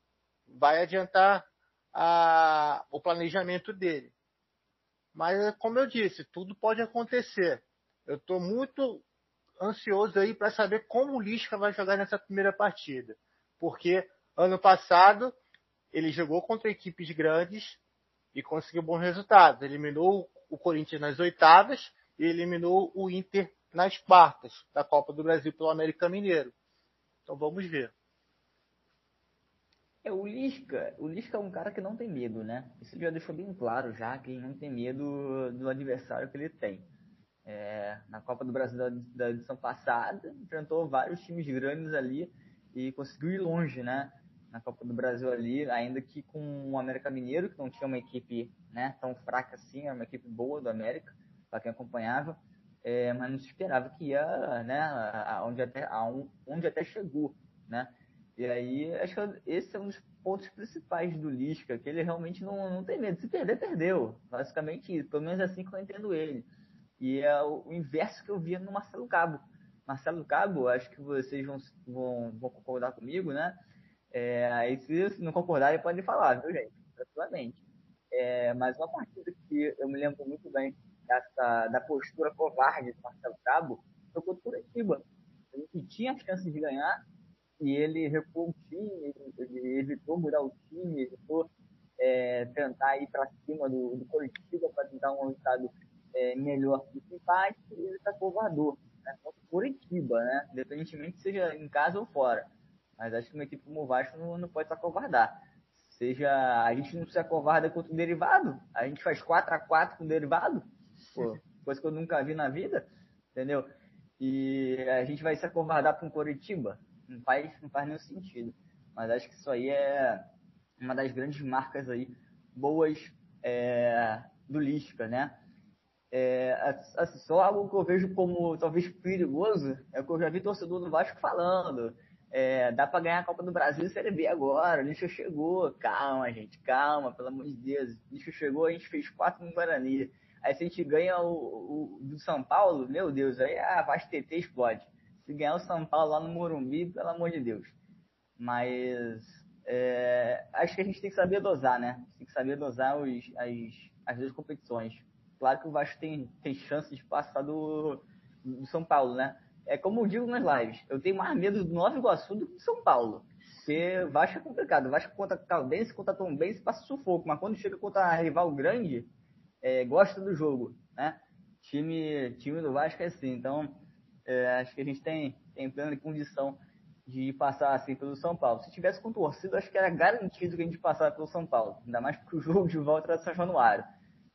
vai adiantar a, o planejamento dele. Mas, como eu disse, tudo pode acontecer. Eu estou muito ansioso aí para saber como o Lisca vai jogar nessa primeira partida. Porque ano passado ele jogou contra equipes grandes e conseguiu bons resultados. Eliminou o Corinthians nas oitavas e eliminou o Inter nas quartas da Copa do Brasil pelo América Mineiro. Então vamos ver. É, o Lisca, o Lisca é um cara que não tem medo, né? Isso já deixou bem claro já que não tem medo do adversário que ele tem. É, na Copa do Brasil da, da, edição passada, enfrentou vários times grandes ali e conseguiu ir longe, né? Na Copa do Brasil ali, ainda que com o América Mineiro, que não tinha uma equipe né, tão fraca assim, era uma equipe boa do América, para quem acompanhava, é, mas não se esperava que ia, né, aonde até, aonde até chegou, né? E aí, acho que esse é um dos pontos principais do Lisca, que ele realmente não, não tem medo. Se perder, perdeu. Basicamente isso. Pelo menos é assim que eu entendo ele. E é o inverso que eu via no Marcelo Cabo. Marcelo Cabo, acho que vocês vão, vão, vão concordar comigo, né? É, aí se não concordarem, podem falar, viu, gente? Tranquilamente. É, mas uma partida que eu me lembro muito bem dessa, da postura covarde do Marcelo Cabo foi contra o Curitiba. Ele tinha as chances de ganhar, e ele recuou o time, ele evitou mudar o time, evitou é, tentar ir para cima do, do Curitiba para tentar um resultado é, melhor do que empate, ele está covador, né? Curitiba, né? Independentemente seja em casa ou fora. Mas acho que uma equipe como o Vasco não, não pode se acovardar. Seja, a gente não se acovarda contra o derivado, a gente faz 4 a 4 com o derivado, pô, coisa que eu nunca vi na vida, entendeu? E a gente vai se acovardar com o Curitiba, não faz, não faz nenhum sentido. Mas acho que isso aí é uma das grandes marcas aí, boas é, do Lisca, né? É, assim, só algo que eu vejo como talvez perigoso é o que eu já vi torcedor do Vasco falando. É, dá para ganhar a Copa do Brasil e Série B agora. O Lisca chegou. Calma, gente, calma, pelo amor de Deus. O Lisca chegou, a gente fez quatro no Guarani. Aí se a gente ganha o, o do São Paulo, meu Deus, aí a Vasco TT explode se ganhar o São Paulo lá no Morumbi, pelo amor de Deus. Mas é, acho que a gente tem que saber dosar, né? Tem que saber dosar os, as, as duas competições. Claro que o Vasco tem, tem chance de passar do, do São Paulo, né? É como eu digo nas lives, eu tenho mais medo do Nova Iguaçu do que do São Paulo. Porque Vasco é complicado. Vasco contra Caldense, contra Tombense, passa sufoco. Mas quando chega contra rival grande, é, gosta do jogo, né? Time, time do Vasco é assim. Então, é, acho que a gente tem, tem plena condição de passar assim pelo São Paulo. Se tivesse com torcida, acho que era garantido que a gente passasse pelo São Paulo. Ainda mais porque o jogo de volta era São Januário.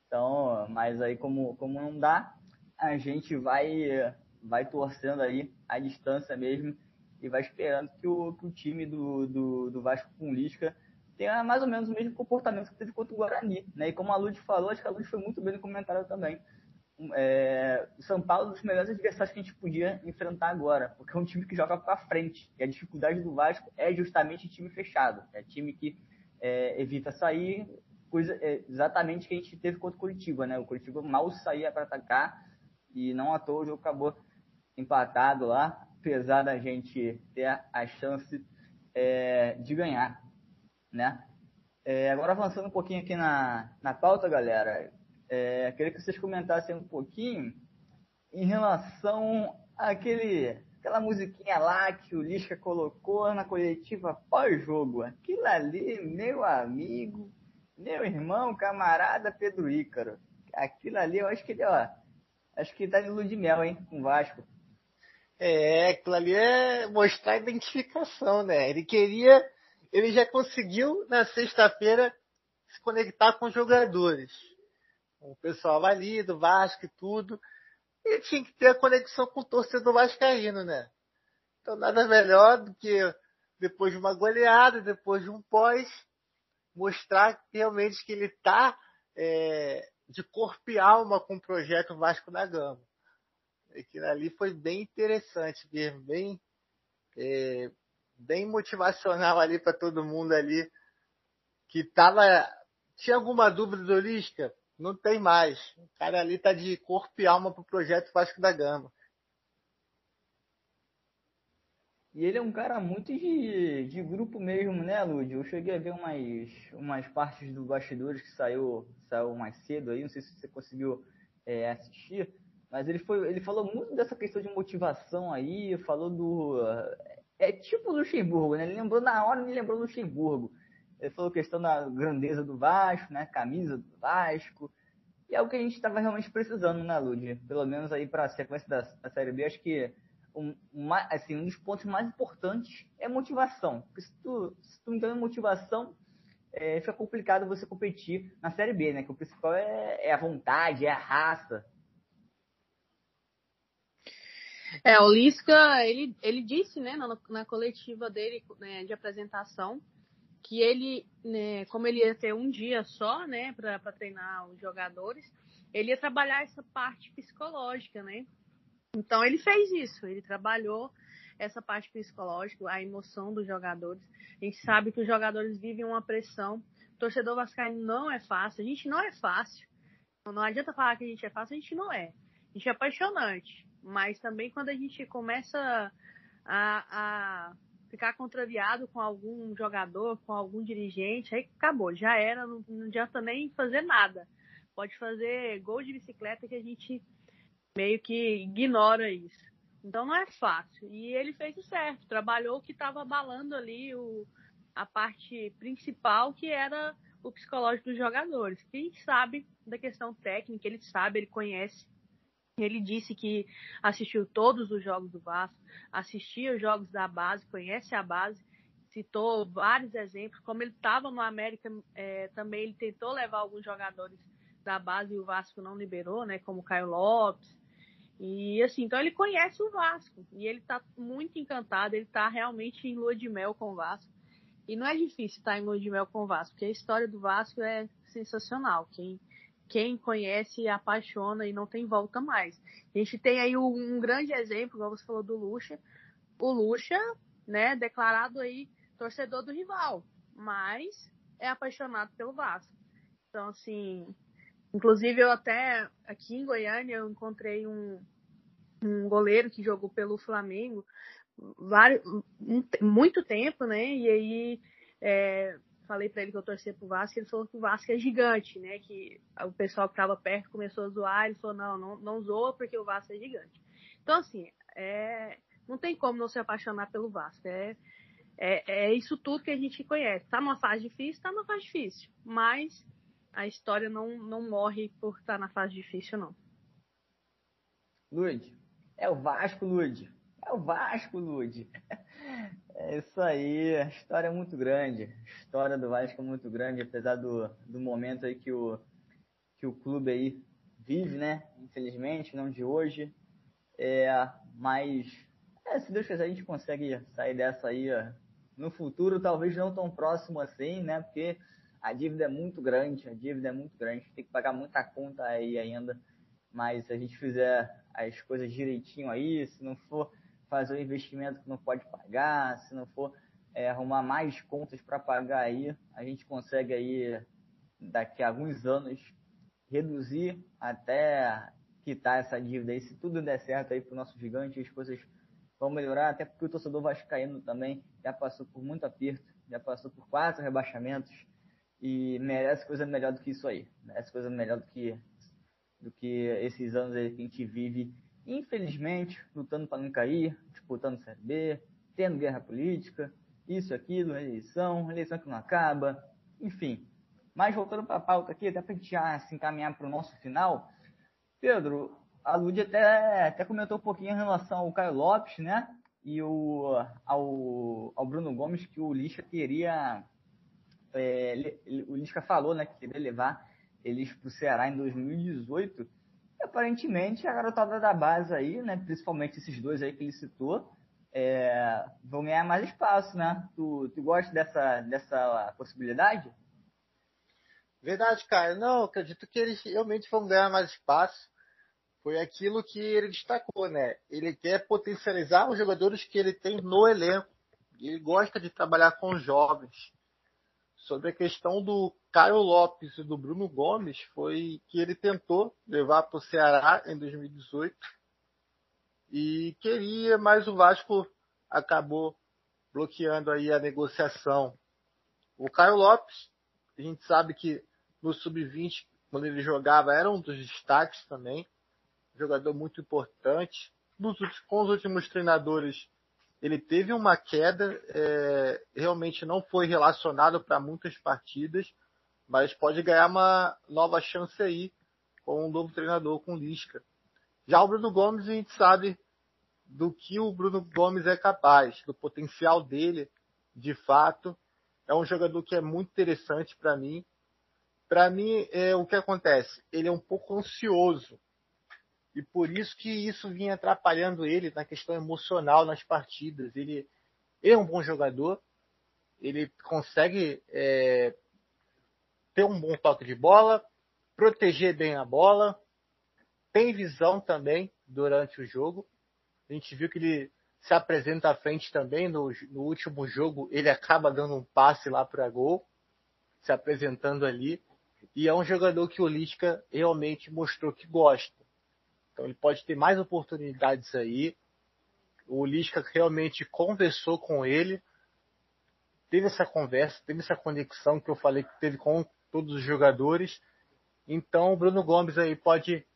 Então, mas aí como, como não dá, a gente vai, vai torcendo aí a distância mesmo e vai esperando que o, que o time do, do, do Vasco com Lisca tenha mais ou menos o mesmo comportamento que teve contra o Guarani. Né? E como a Lud falou, acho que a Lud foi muito bem no comentário também é, o São Paulo é um dos melhores adversários que a gente podia enfrentar agora, porque é um time que joga para frente. E a dificuldade do Vasco é justamente time fechado, é time que é, evita sair, coisa é, exatamente que a gente teve contra o Curitiba, né? O Curitiba mal saía para atacar e não à toa o jogo acabou empatado lá, apesar da gente ter a chance é, de ganhar, né? É, agora avançando um pouquinho aqui na, na pauta, galera, é, queria que vocês comentassem um pouquinho em relação àquele, aquela musiquinha lá que o Lisca colocou na coletiva pós-jogo. Aquilo ali, meu amigo, meu irmão, camarada Pedro Ícaro. Aquilo ali, eu acho que ele, ó, acho que tá de lua de mel, hein, com o Vasco. É, aquilo ali é mostrar a identificação, né? Ele queria, ele já conseguiu na sexta-feira se conectar com os jogadores o pessoal ali do Vasco e tudo. E tinha que ter a conexão com o torcedor vascaíno, né? Então nada melhor do que depois de uma goleada, depois de um pós, mostrar realmente que ele está é, de corpo e alma com o projeto Vasco da Gama. Aquilo ali foi bem interessante mesmo, bem, é, bem motivacional ali para todo mundo ali que tava. Tinha alguma dúvida do Lisca? Não tem mais. O cara ali tá de corpo e alma pro projeto Vasco da Gama. E ele é um cara muito de, de grupo mesmo, né, Lud? Eu cheguei a ver umas, umas partes do bastidores que saiu, saiu mais cedo aí, não sei se você conseguiu é, assistir, mas ele, foi, ele falou muito dessa questão de motivação aí, falou do. É tipo Luxemburgo, né? Ele lembrou na hora, ele lembrou Luxemburgo. Ele falou questão da grandeza do Vasco, né? Camisa do Vasco. E é o que a gente estava realmente precisando, né, Lud? Pelo menos aí para a sequência da, da Série B, acho que um, assim, um dos pontos mais importantes é motivação. Porque se tu, se tu não tem motivação, é, fica complicado você competir na Série B, né? Que o principal é, é a vontade, é a raça. É, o Lisca, ele, ele disse, né, na, na coletiva dele né, de apresentação, que ele, né, como ele ia ter um dia só, né, para treinar os jogadores, ele ia trabalhar essa parte psicológica, né? Então ele fez isso, ele trabalhou essa parte psicológica, a emoção dos jogadores. A gente sabe que os jogadores vivem uma pressão. Torcedor vascaíno não é fácil, a gente não é fácil. Não adianta falar que a gente é fácil, a gente não é. A gente é apaixonante, mas também quando a gente começa a, a ficar contrariado com algum jogador, com algum dirigente, aí acabou, já era, não, não adianta nem fazer nada. Pode fazer gol de bicicleta que a gente meio que ignora isso. Então não é fácil. E ele fez o certo, trabalhou o que estava abalando ali o, a parte principal, que era o psicológico dos jogadores. Quem sabe da questão técnica, ele sabe, ele conhece. Ele disse que assistiu todos os jogos do Vasco, assistia os jogos da base, conhece a base, citou vários exemplos. Como ele estava no América, é, também ele tentou levar alguns jogadores da base e o Vasco não liberou, né? Como Caio Lopes, e assim, então ele conhece o Vasco e ele tá muito encantado, ele tá realmente em lua de mel com o Vasco. E não é difícil estar em lua de mel com o Vasco, porque a história do Vasco é sensacional. Quem, quem conhece apaixona e não tem volta mais. A gente tem aí um, um grande exemplo, como você falou do Lucha. O Lucha, né, declarado aí torcedor do rival, mas é apaixonado pelo Vasco. Então, assim, Inclusive, eu até aqui em Goiânia eu encontrei um, um goleiro que jogou pelo Flamengo vários, muito tempo, né? E aí é, falei para ele que eu torcia pro Vasco, ele falou que o Vasco é gigante, né? Que o pessoal que estava perto começou a zoar, ele falou, não, não, não zoa porque o Vasco é gigante. Então, assim, é, não tem como não se apaixonar pelo Vasco. É, é, é isso tudo que a gente conhece. Tá numa fase difícil, tá numa fase difícil. Mas a história não, não morre por estar na fase difícil, não. Lud, é o Vasco, Lud. É o Vasco, Lud. É isso aí, a história é muito grande. A história do Vasco é muito grande, apesar do, do momento aí que o, que o clube aí vive, né? Infelizmente, não de hoje. É, mas, é, se Deus quiser, a gente consegue sair dessa aí no futuro, talvez não tão próximo assim, né? Porque a dívida é muito grande, a dívida é muito grande, tem que pagar muita conta aí ainda, mas se a gente fizer as coisas direitinho aí, se não for fazer um investimento que não pode pagar, se não for é, arrumar mais contas para pagar aí, a gente consegue aí, daqui a alguns anos, reduzir até quitar essa dívida aí, se tudo der certo aí para o nosso gigante, as coisas vão melhorar, até porque o torcedor vascaíno também já passou por muito aperto, já passou por quatro rebaixamentos, e merece coisa melhor do que isso aí. Merece coisa melhor do que, do que esses anos aí que a gente vive, infelizmente, lutando para não cair, disputando Série B, tendo guerra política, isso, aquilo, eleição, eleição que não acaba, enfim. Mas voltando para a pauta aqui, até para a gente já se encaminhar para o nosso final, Pedro, a Lud até, até comentou um pouquinho em relação ao Caio Lopes, né? E o, ao, ao Bruno Gomes, que o Lixa teria é, o Lisca falou né, que queria levar eles para o Ceará em 2018. Aparentemente a garotada da base aí, né, principalmente esses dois aí que ele citou, é, vão ganhar mais espaço, né? Tu, tu gosta dessa, dessa possibilidade? Verdade, cara. Não, acredito que eles realmente vão ganhar mais espaço. Foi aquilo que ele destacou, né? Ele quer potencializar os jogadores que ele tem no elenco. Ele gosta de trabalhar com jovens. Sobre a questão do Caio Lopes e do Bruno Gomes, foi que ele tentou levar para o Ceará em 2018 e queria, mas o Vasco acabou bloqueando aí a negociação. O Caio Lopes, a gente sabe que no sub-20, quando ele jogava, era um dos destaques também, jogador muito importante. Nos, com os últimos treinadores, ele teve uma queda, é, realmente não foi relacionado para muitas partidas, mas pode ganhar uma nova chance aí com um novo treinador, com Lisca. Já o Bruno Gomes, a gente sabe do que o Bruno Gomes é capaz, do potencial dele, de fato. É um jogador que é muito interessante para mim. Para mim, é o que acontece? Ele é um pouco ansioso. E por isso que isso vinha atrapalhando ele na questão emocional nas partidas. Ele, é um bom jogador, ele consegue é, ter um bom toque de bola, proteger bem a bola, tem visão também durante o jogo. A gente viu que ele se apresenta à frente também no, no último jogo, ele acaba dando um passe lá para gol, se apresentando ali. E é um jogador que o Lisca realmente mostrou que gosta. Então ele pode ter mais oportunidades aí. O Lisca realmente conversou com ele, teve essa conversa, teve essa conexão que eu falei que teve com todos os jogadores. Então o Bruno Gomes aí pode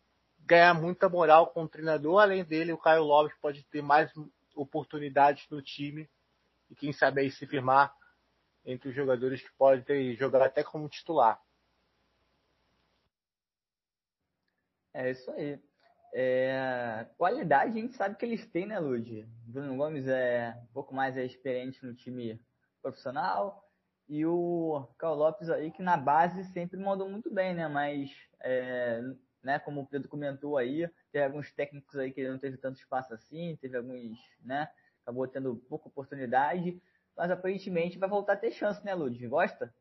ganhar muita moral com o treinador. Além dele, o Caio Lopes pode ter mais oportunidades no time e quem sabe aí se firmar entre os jogadores que podem jogar até como titular. É isso aí. É, qualidade a gente sabe que eles têm, né, Lud? Bruno Gomes é um pouco mais é, experiente no time profissional, e o Carl Lopes aí, que na base sempre mandou muito bem, né? Mas, é, né, como o Pedro comentou aí, teve alguns técnicos aí que não teve tanto espaço assim, teve alguns, né? Acabou tendo pouca oportunidade, mas aparentemente vai voltar a ter chance, né, Lud? Gosta?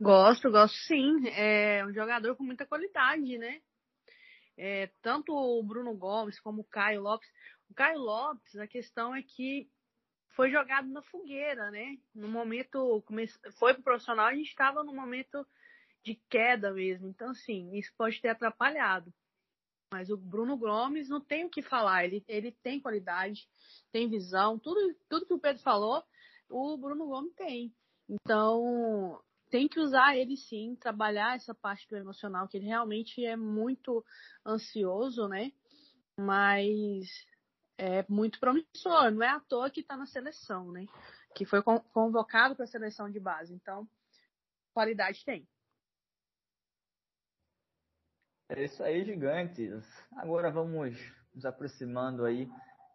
Gosto, gosto sim. É um jogador com muita qualidade, né? É, tanto o Bruno Gomes como o Caio Lopes. O Caio Lopes, a questão é que foi jogado na fogueira, né? No momento, foi pro profissional, a gente estava no momento de queda mesmo. Então, assim, isso pode ter atrapalhado. Mas o Bruno Gomes não tem o que falar. Ele, ele tem qualidade, tem visão, tudo, tudo que o Pedro falou, o Bruno Gomes tem. Então, tem que usar ele sim, trabalhar essa parte do emocional, que ele realmente é muito ansioso, né? Mas é muito promissor. Não é à toa que está na seleção, né? Que foi convocado para a seleção de base. Então, qualidade tem. É isso aí, gigantes. Agora vamos nos aproximando aí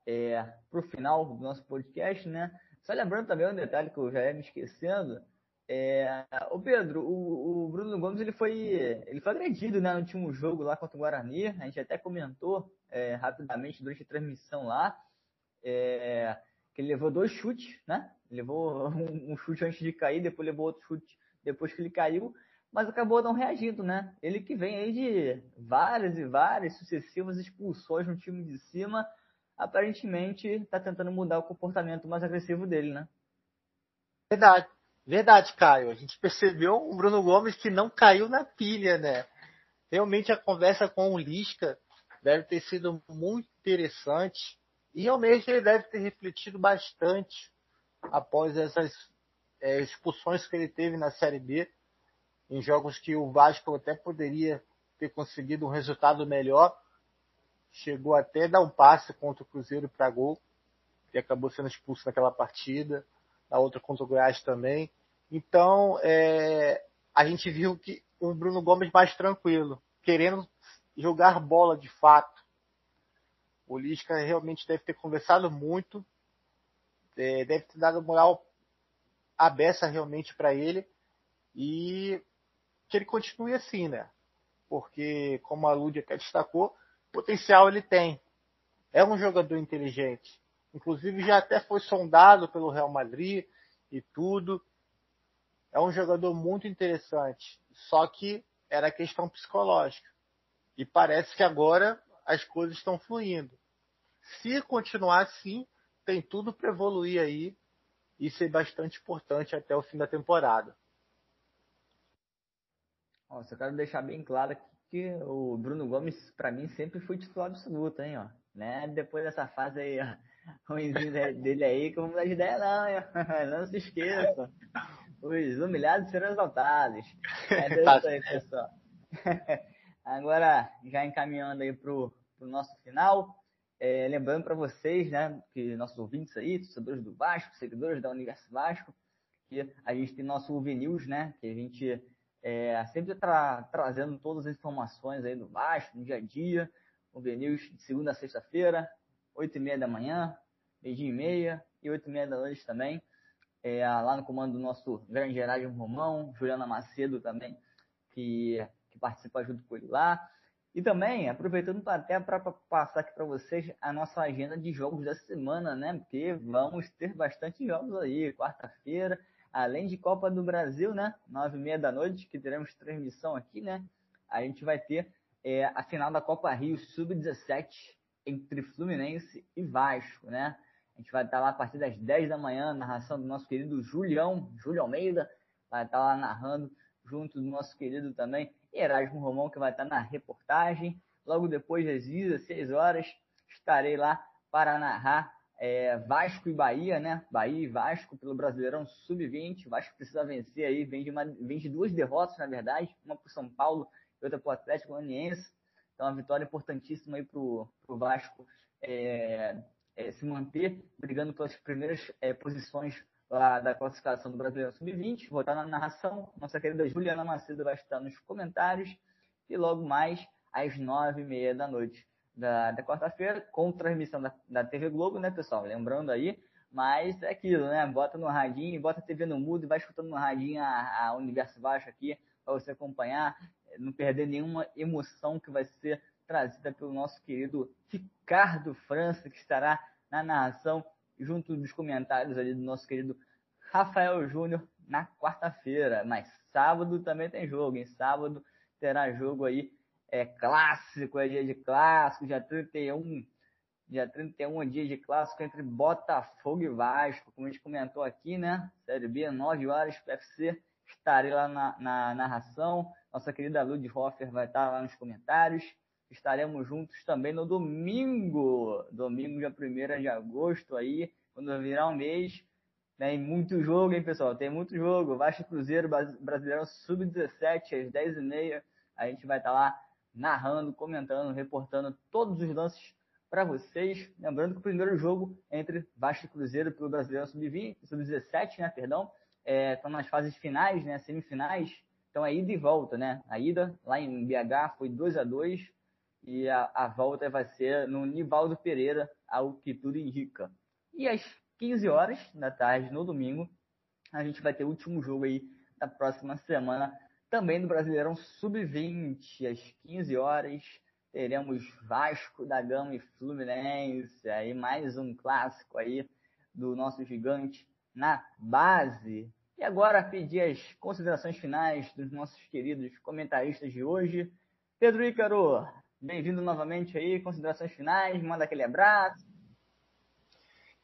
é, para o final do nosso podcast, né? Só lembrando também um detalhe que eu já ia me esquecendo. É, Pedro, o, o, Bruno Gomes ele foi, ele foi agredido né, no último jogo lá contra o Guarani. A gente até comentou é, rapidamente durante a transmissão lá, é, que ele levou dois chutes, né? levou um, um, chute antes de cair, depois levou outro chute depois que ele caiu, mas acabou não reagindo, né? Ele que vem aí de várias e várias sucessivas expulsões no time de cima, aparentemente está tentando mudar o comportamento mais agressivo dele, né? Verdade, verdade, Caio. A gente percebeu o Bruno Gomes que não caiu na pilha, né? Realmente a conversa com o Lisca deve ter sido muito interessante e realmente ele deve ter refletido bastante após essas é, expulsões que ele teve na Série B, em jogos que o Vasco até poderia ter conseguido um resultado melhor. Chegou até a dar um passe contra o Cruzeiro para gol, e acabou sendo expulso naquela partida, na outra contra o Goiás também. Então, é, a gente viu que o Bruno Gomes mais tranquilo, querendo jogar bola de fato. O Lisca realmente deve ter conversado muito, é, deve ter dado moral aberta realmente para ele e que ele continue assim, né? Porque, como a Lúdia até destacou, potencial ele tem. É um jogador inteligente. Inclusive já até foi sondado pelo Real Madrid e tudo. É um jogador muito interessante. Só que era questão psicológica. E parece que agora as coisas estão fluindo. Se continuar assim, tem tudo para evoluir aí e ser bastante importante até o fim da temporada. Ó, só quero deixar bem claro que o Bruno Gomes, para mim, sempre foi titular absoluto, hein, ó. Né? Depois dessa fase aí, ó, ruimzinha dele aí, que eu vou mudar de ideia não, hein? Não se esqueça. Os humilhados serão exaltados. É isso aí, pessoal. Agora, já encaminhando aí pro, pro nosso final, é, lembrando para vocês, né, que nossos ouvintes aí, torcedores do Vasco, seguidores da Universo Vasco, que a gente tem nosso UV News, né, que a gente é, sempre tra trazendo todas as informações aí do Vasco, no dia a dia, UV News de segunda a sexta-feira, oito e meia da manhã, meio e meia e oito e meia da noite também, é, lá no comando do nosso grande Gerardo Romão, Juliana Macedo também, que, que participa junto com ele lá. E também, aproveitando até para passar aqui para vocês a nossa agenda de jogos da semana, né? Porque vamos ter bastante jogos aí, quarta-feira, além de Copa do Brasil, né? Nove e meia da noite, que teremos transmissão aqui, né? A gente vai ter é, a final da Copa Rio Sub-17 entre Fluminense e Vasco, né? A gente vai estar lá a partir das 10 da manhã, narração do nosso querido Julião, Júlio Almeida, vai estar lá narrando junto do nosso querido também Erasmo Romão, que vai estar na reportagem. Logo depois das 16 horas, estarei lá para narrar é, Vasco e Bahia, né? Bahia e Vasco pelo Brasileirão Sub-20. Vasco precisa vencer aí, vem de, uma, vem de duas derrotas, na verdade, uma para São Paulo e outra para o Atlético Goianiense. Então, uma vitória importantíssima aí para o Vasco é, é, se manter brigando pelas primeiras é, posições lá da classificação do Brasileiro Sub-20, vou estar na narração. Nossa querida Juliana Macedo vai estar nos comentários. E logo mais, às nove e meia da noite da, da quarta-feira, com transmissão da, da TV Globo, né, pessoal? Lembrando aí, mas é aquilo, né? Bota no radinho, bota a TV no mudo e vai escutando no radinho a, a Universo Baixo aqui, para você acompanhar, não perder nenhuma emoção que vai ser trazida pelo nosso querido Ricardo França, que estará na narração junto dos comentários ali do nosso querido Rafael Júnior na quarta-feira. Mas sábado também tem jogo, em sábado terá jogo aí, é clássico, é dia de clássico, dia 31, dia 31 é dia de clássico entre Botafogo e Vasco, como a gente comentou aqui, né? Série B, 9 horas, PFC, estarei lá na, na narração, nossa querida Lud Hoffer vai estar lá nos comentários, estaremos juntos também no domingo, domingo dia 1 de agosto aí, quando virar um mês. Tem muito jogo, hein, pessoal? Tem muito jogo. Vasco Cruzeiro Brasileiro Sub-17, às 10h30. A gente vai estar tá lá narrando, comentando, reportando todos os lances para vocês. Lembrando que o primeiro jogo entre Vasco Cruzeiro pelo Brasileiro Sub-20, Sub-17, né, perdão, estão é, nas fases finais, né, semifinais. Então é ida e volta, né? A ida lá em BH foi 2 a 2 e a, a volta vai ser no Nivaldo Pereira, ao que tudo indica. E às 15 horas da tarde, no domingo, a gente vai ter o último jogo aí da próxima semana, também do Brasileirão Sub-20, às 15 horas. Teremos Vasco da Gama e Fluminense, aí mais um clássico aí do nosso gigante na base. E agora pedir as considerações finais dos nossos queridos comentaristas de hoje. Pedro Ícaro, Bem-vindo novamente aí, considerações finais, manda aquele abraço.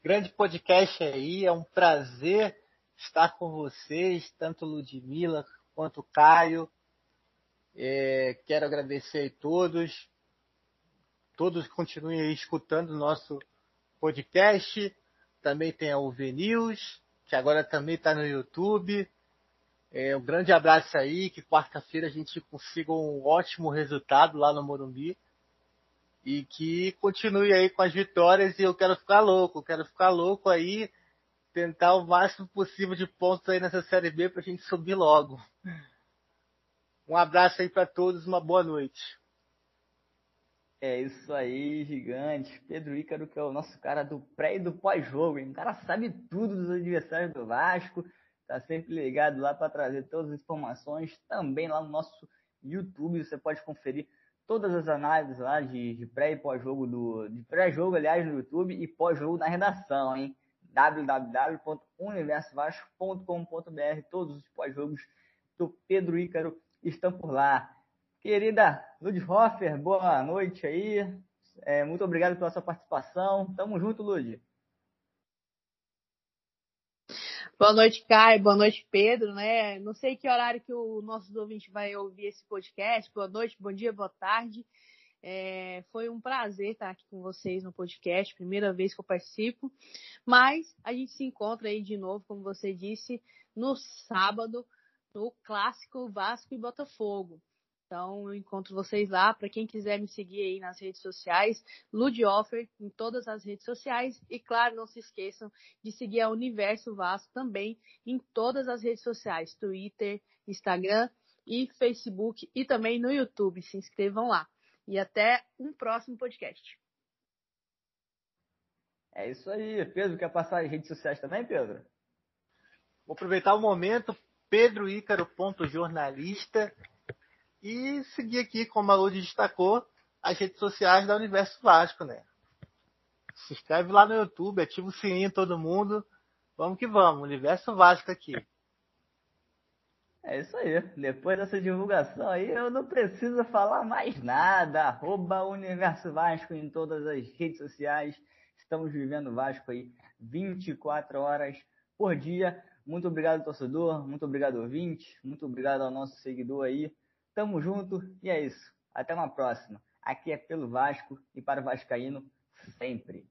Grande podcast aí, é um prazer estar com vocês, tanto Ludmilla quanto Caio. É, quero agradecer a todos. Todos continuem escutando o nosso podcast. Também tem a UV News, que agora também está no YouTube. É, um grande abraço aí, que quarta-feira a gente consiga um ótimo resultado lá no Morumbi. E que continue aí com as vitórias e eu quero ficar louco, quero ficar louco aí, tentar o máximo possível de pontos aí nessa Série B pra gente subir logo. Um abraço aí para todos, uma boa noite. É isso aí, gigante. Pedro Ícaro, que é o nosso cara do pré e do pós-jogo, hein? O cara sabe tudo dos adversários do Vasco Tá sempre ligado lá para trazer todas as informações. Também lá no nosso YouTube você pode conferir todas as análises lá de, de pré e pós-jogo do. de pré-jogo, aliás, no YouTube e pós-jogo na redação, hein? www.universovasco.com.br Todos os pós-jogos do Pedro Ícaro estão por lá. Querida Ludhofer, boa noite aí. É, muito obrigado pela sua participação. Tamo junto, Lud. Boa noite, Caio. Boa noite, Pedro. Né? Não sei que horário que o nosso ouvinte vai ouvir esse podcast. Boa noite, bom dia, boa tarde. É, foi um prazer estar aqui com vocês no podcast, primeira vez que eu participo. Mas a gente se encontra aí de novo, como você disse, no sábado, no clássico Vasco e Botafogo. Então, eu encontro vocês lá. Para quem quiser me seguir aí nas redes sociais, Ludoffer em todas as redes sociais. E, claro, não se esqueçam de seguir a Universo Vasco também em todas as redes sociais: Twitter, Instagram e Facebook e também no YouTube. Se inscrevam lá. E até um próximo podcast. É isso aí. Pedro, quer passar as redes sociais também, Pedro? Vou aproveitar o momento. pedroícaro.jornalista e seguir aqui, como a Lud destacou, as redes sociais da Universo Vasco, né? Se inscreve lá no YouTube, ativa o sininho todo mundo. Vamos que vamos, Universo Vasco aqui. É isso aí. Depois dessa divulgação aí, eu não preciso falar mais nada. Arroba Universo Vasco em todas as redes sociais. Estamos vivendo Vasco aí 24 horas por dia. Muito obrigado, torcedor. Muito obrigado, ouvinte. Muito obrigado ao nosso seguidor aí. Tamo junto e é isso. Até uma próxima. Aqui é pelo Vasco e para o Vascaíno sempre.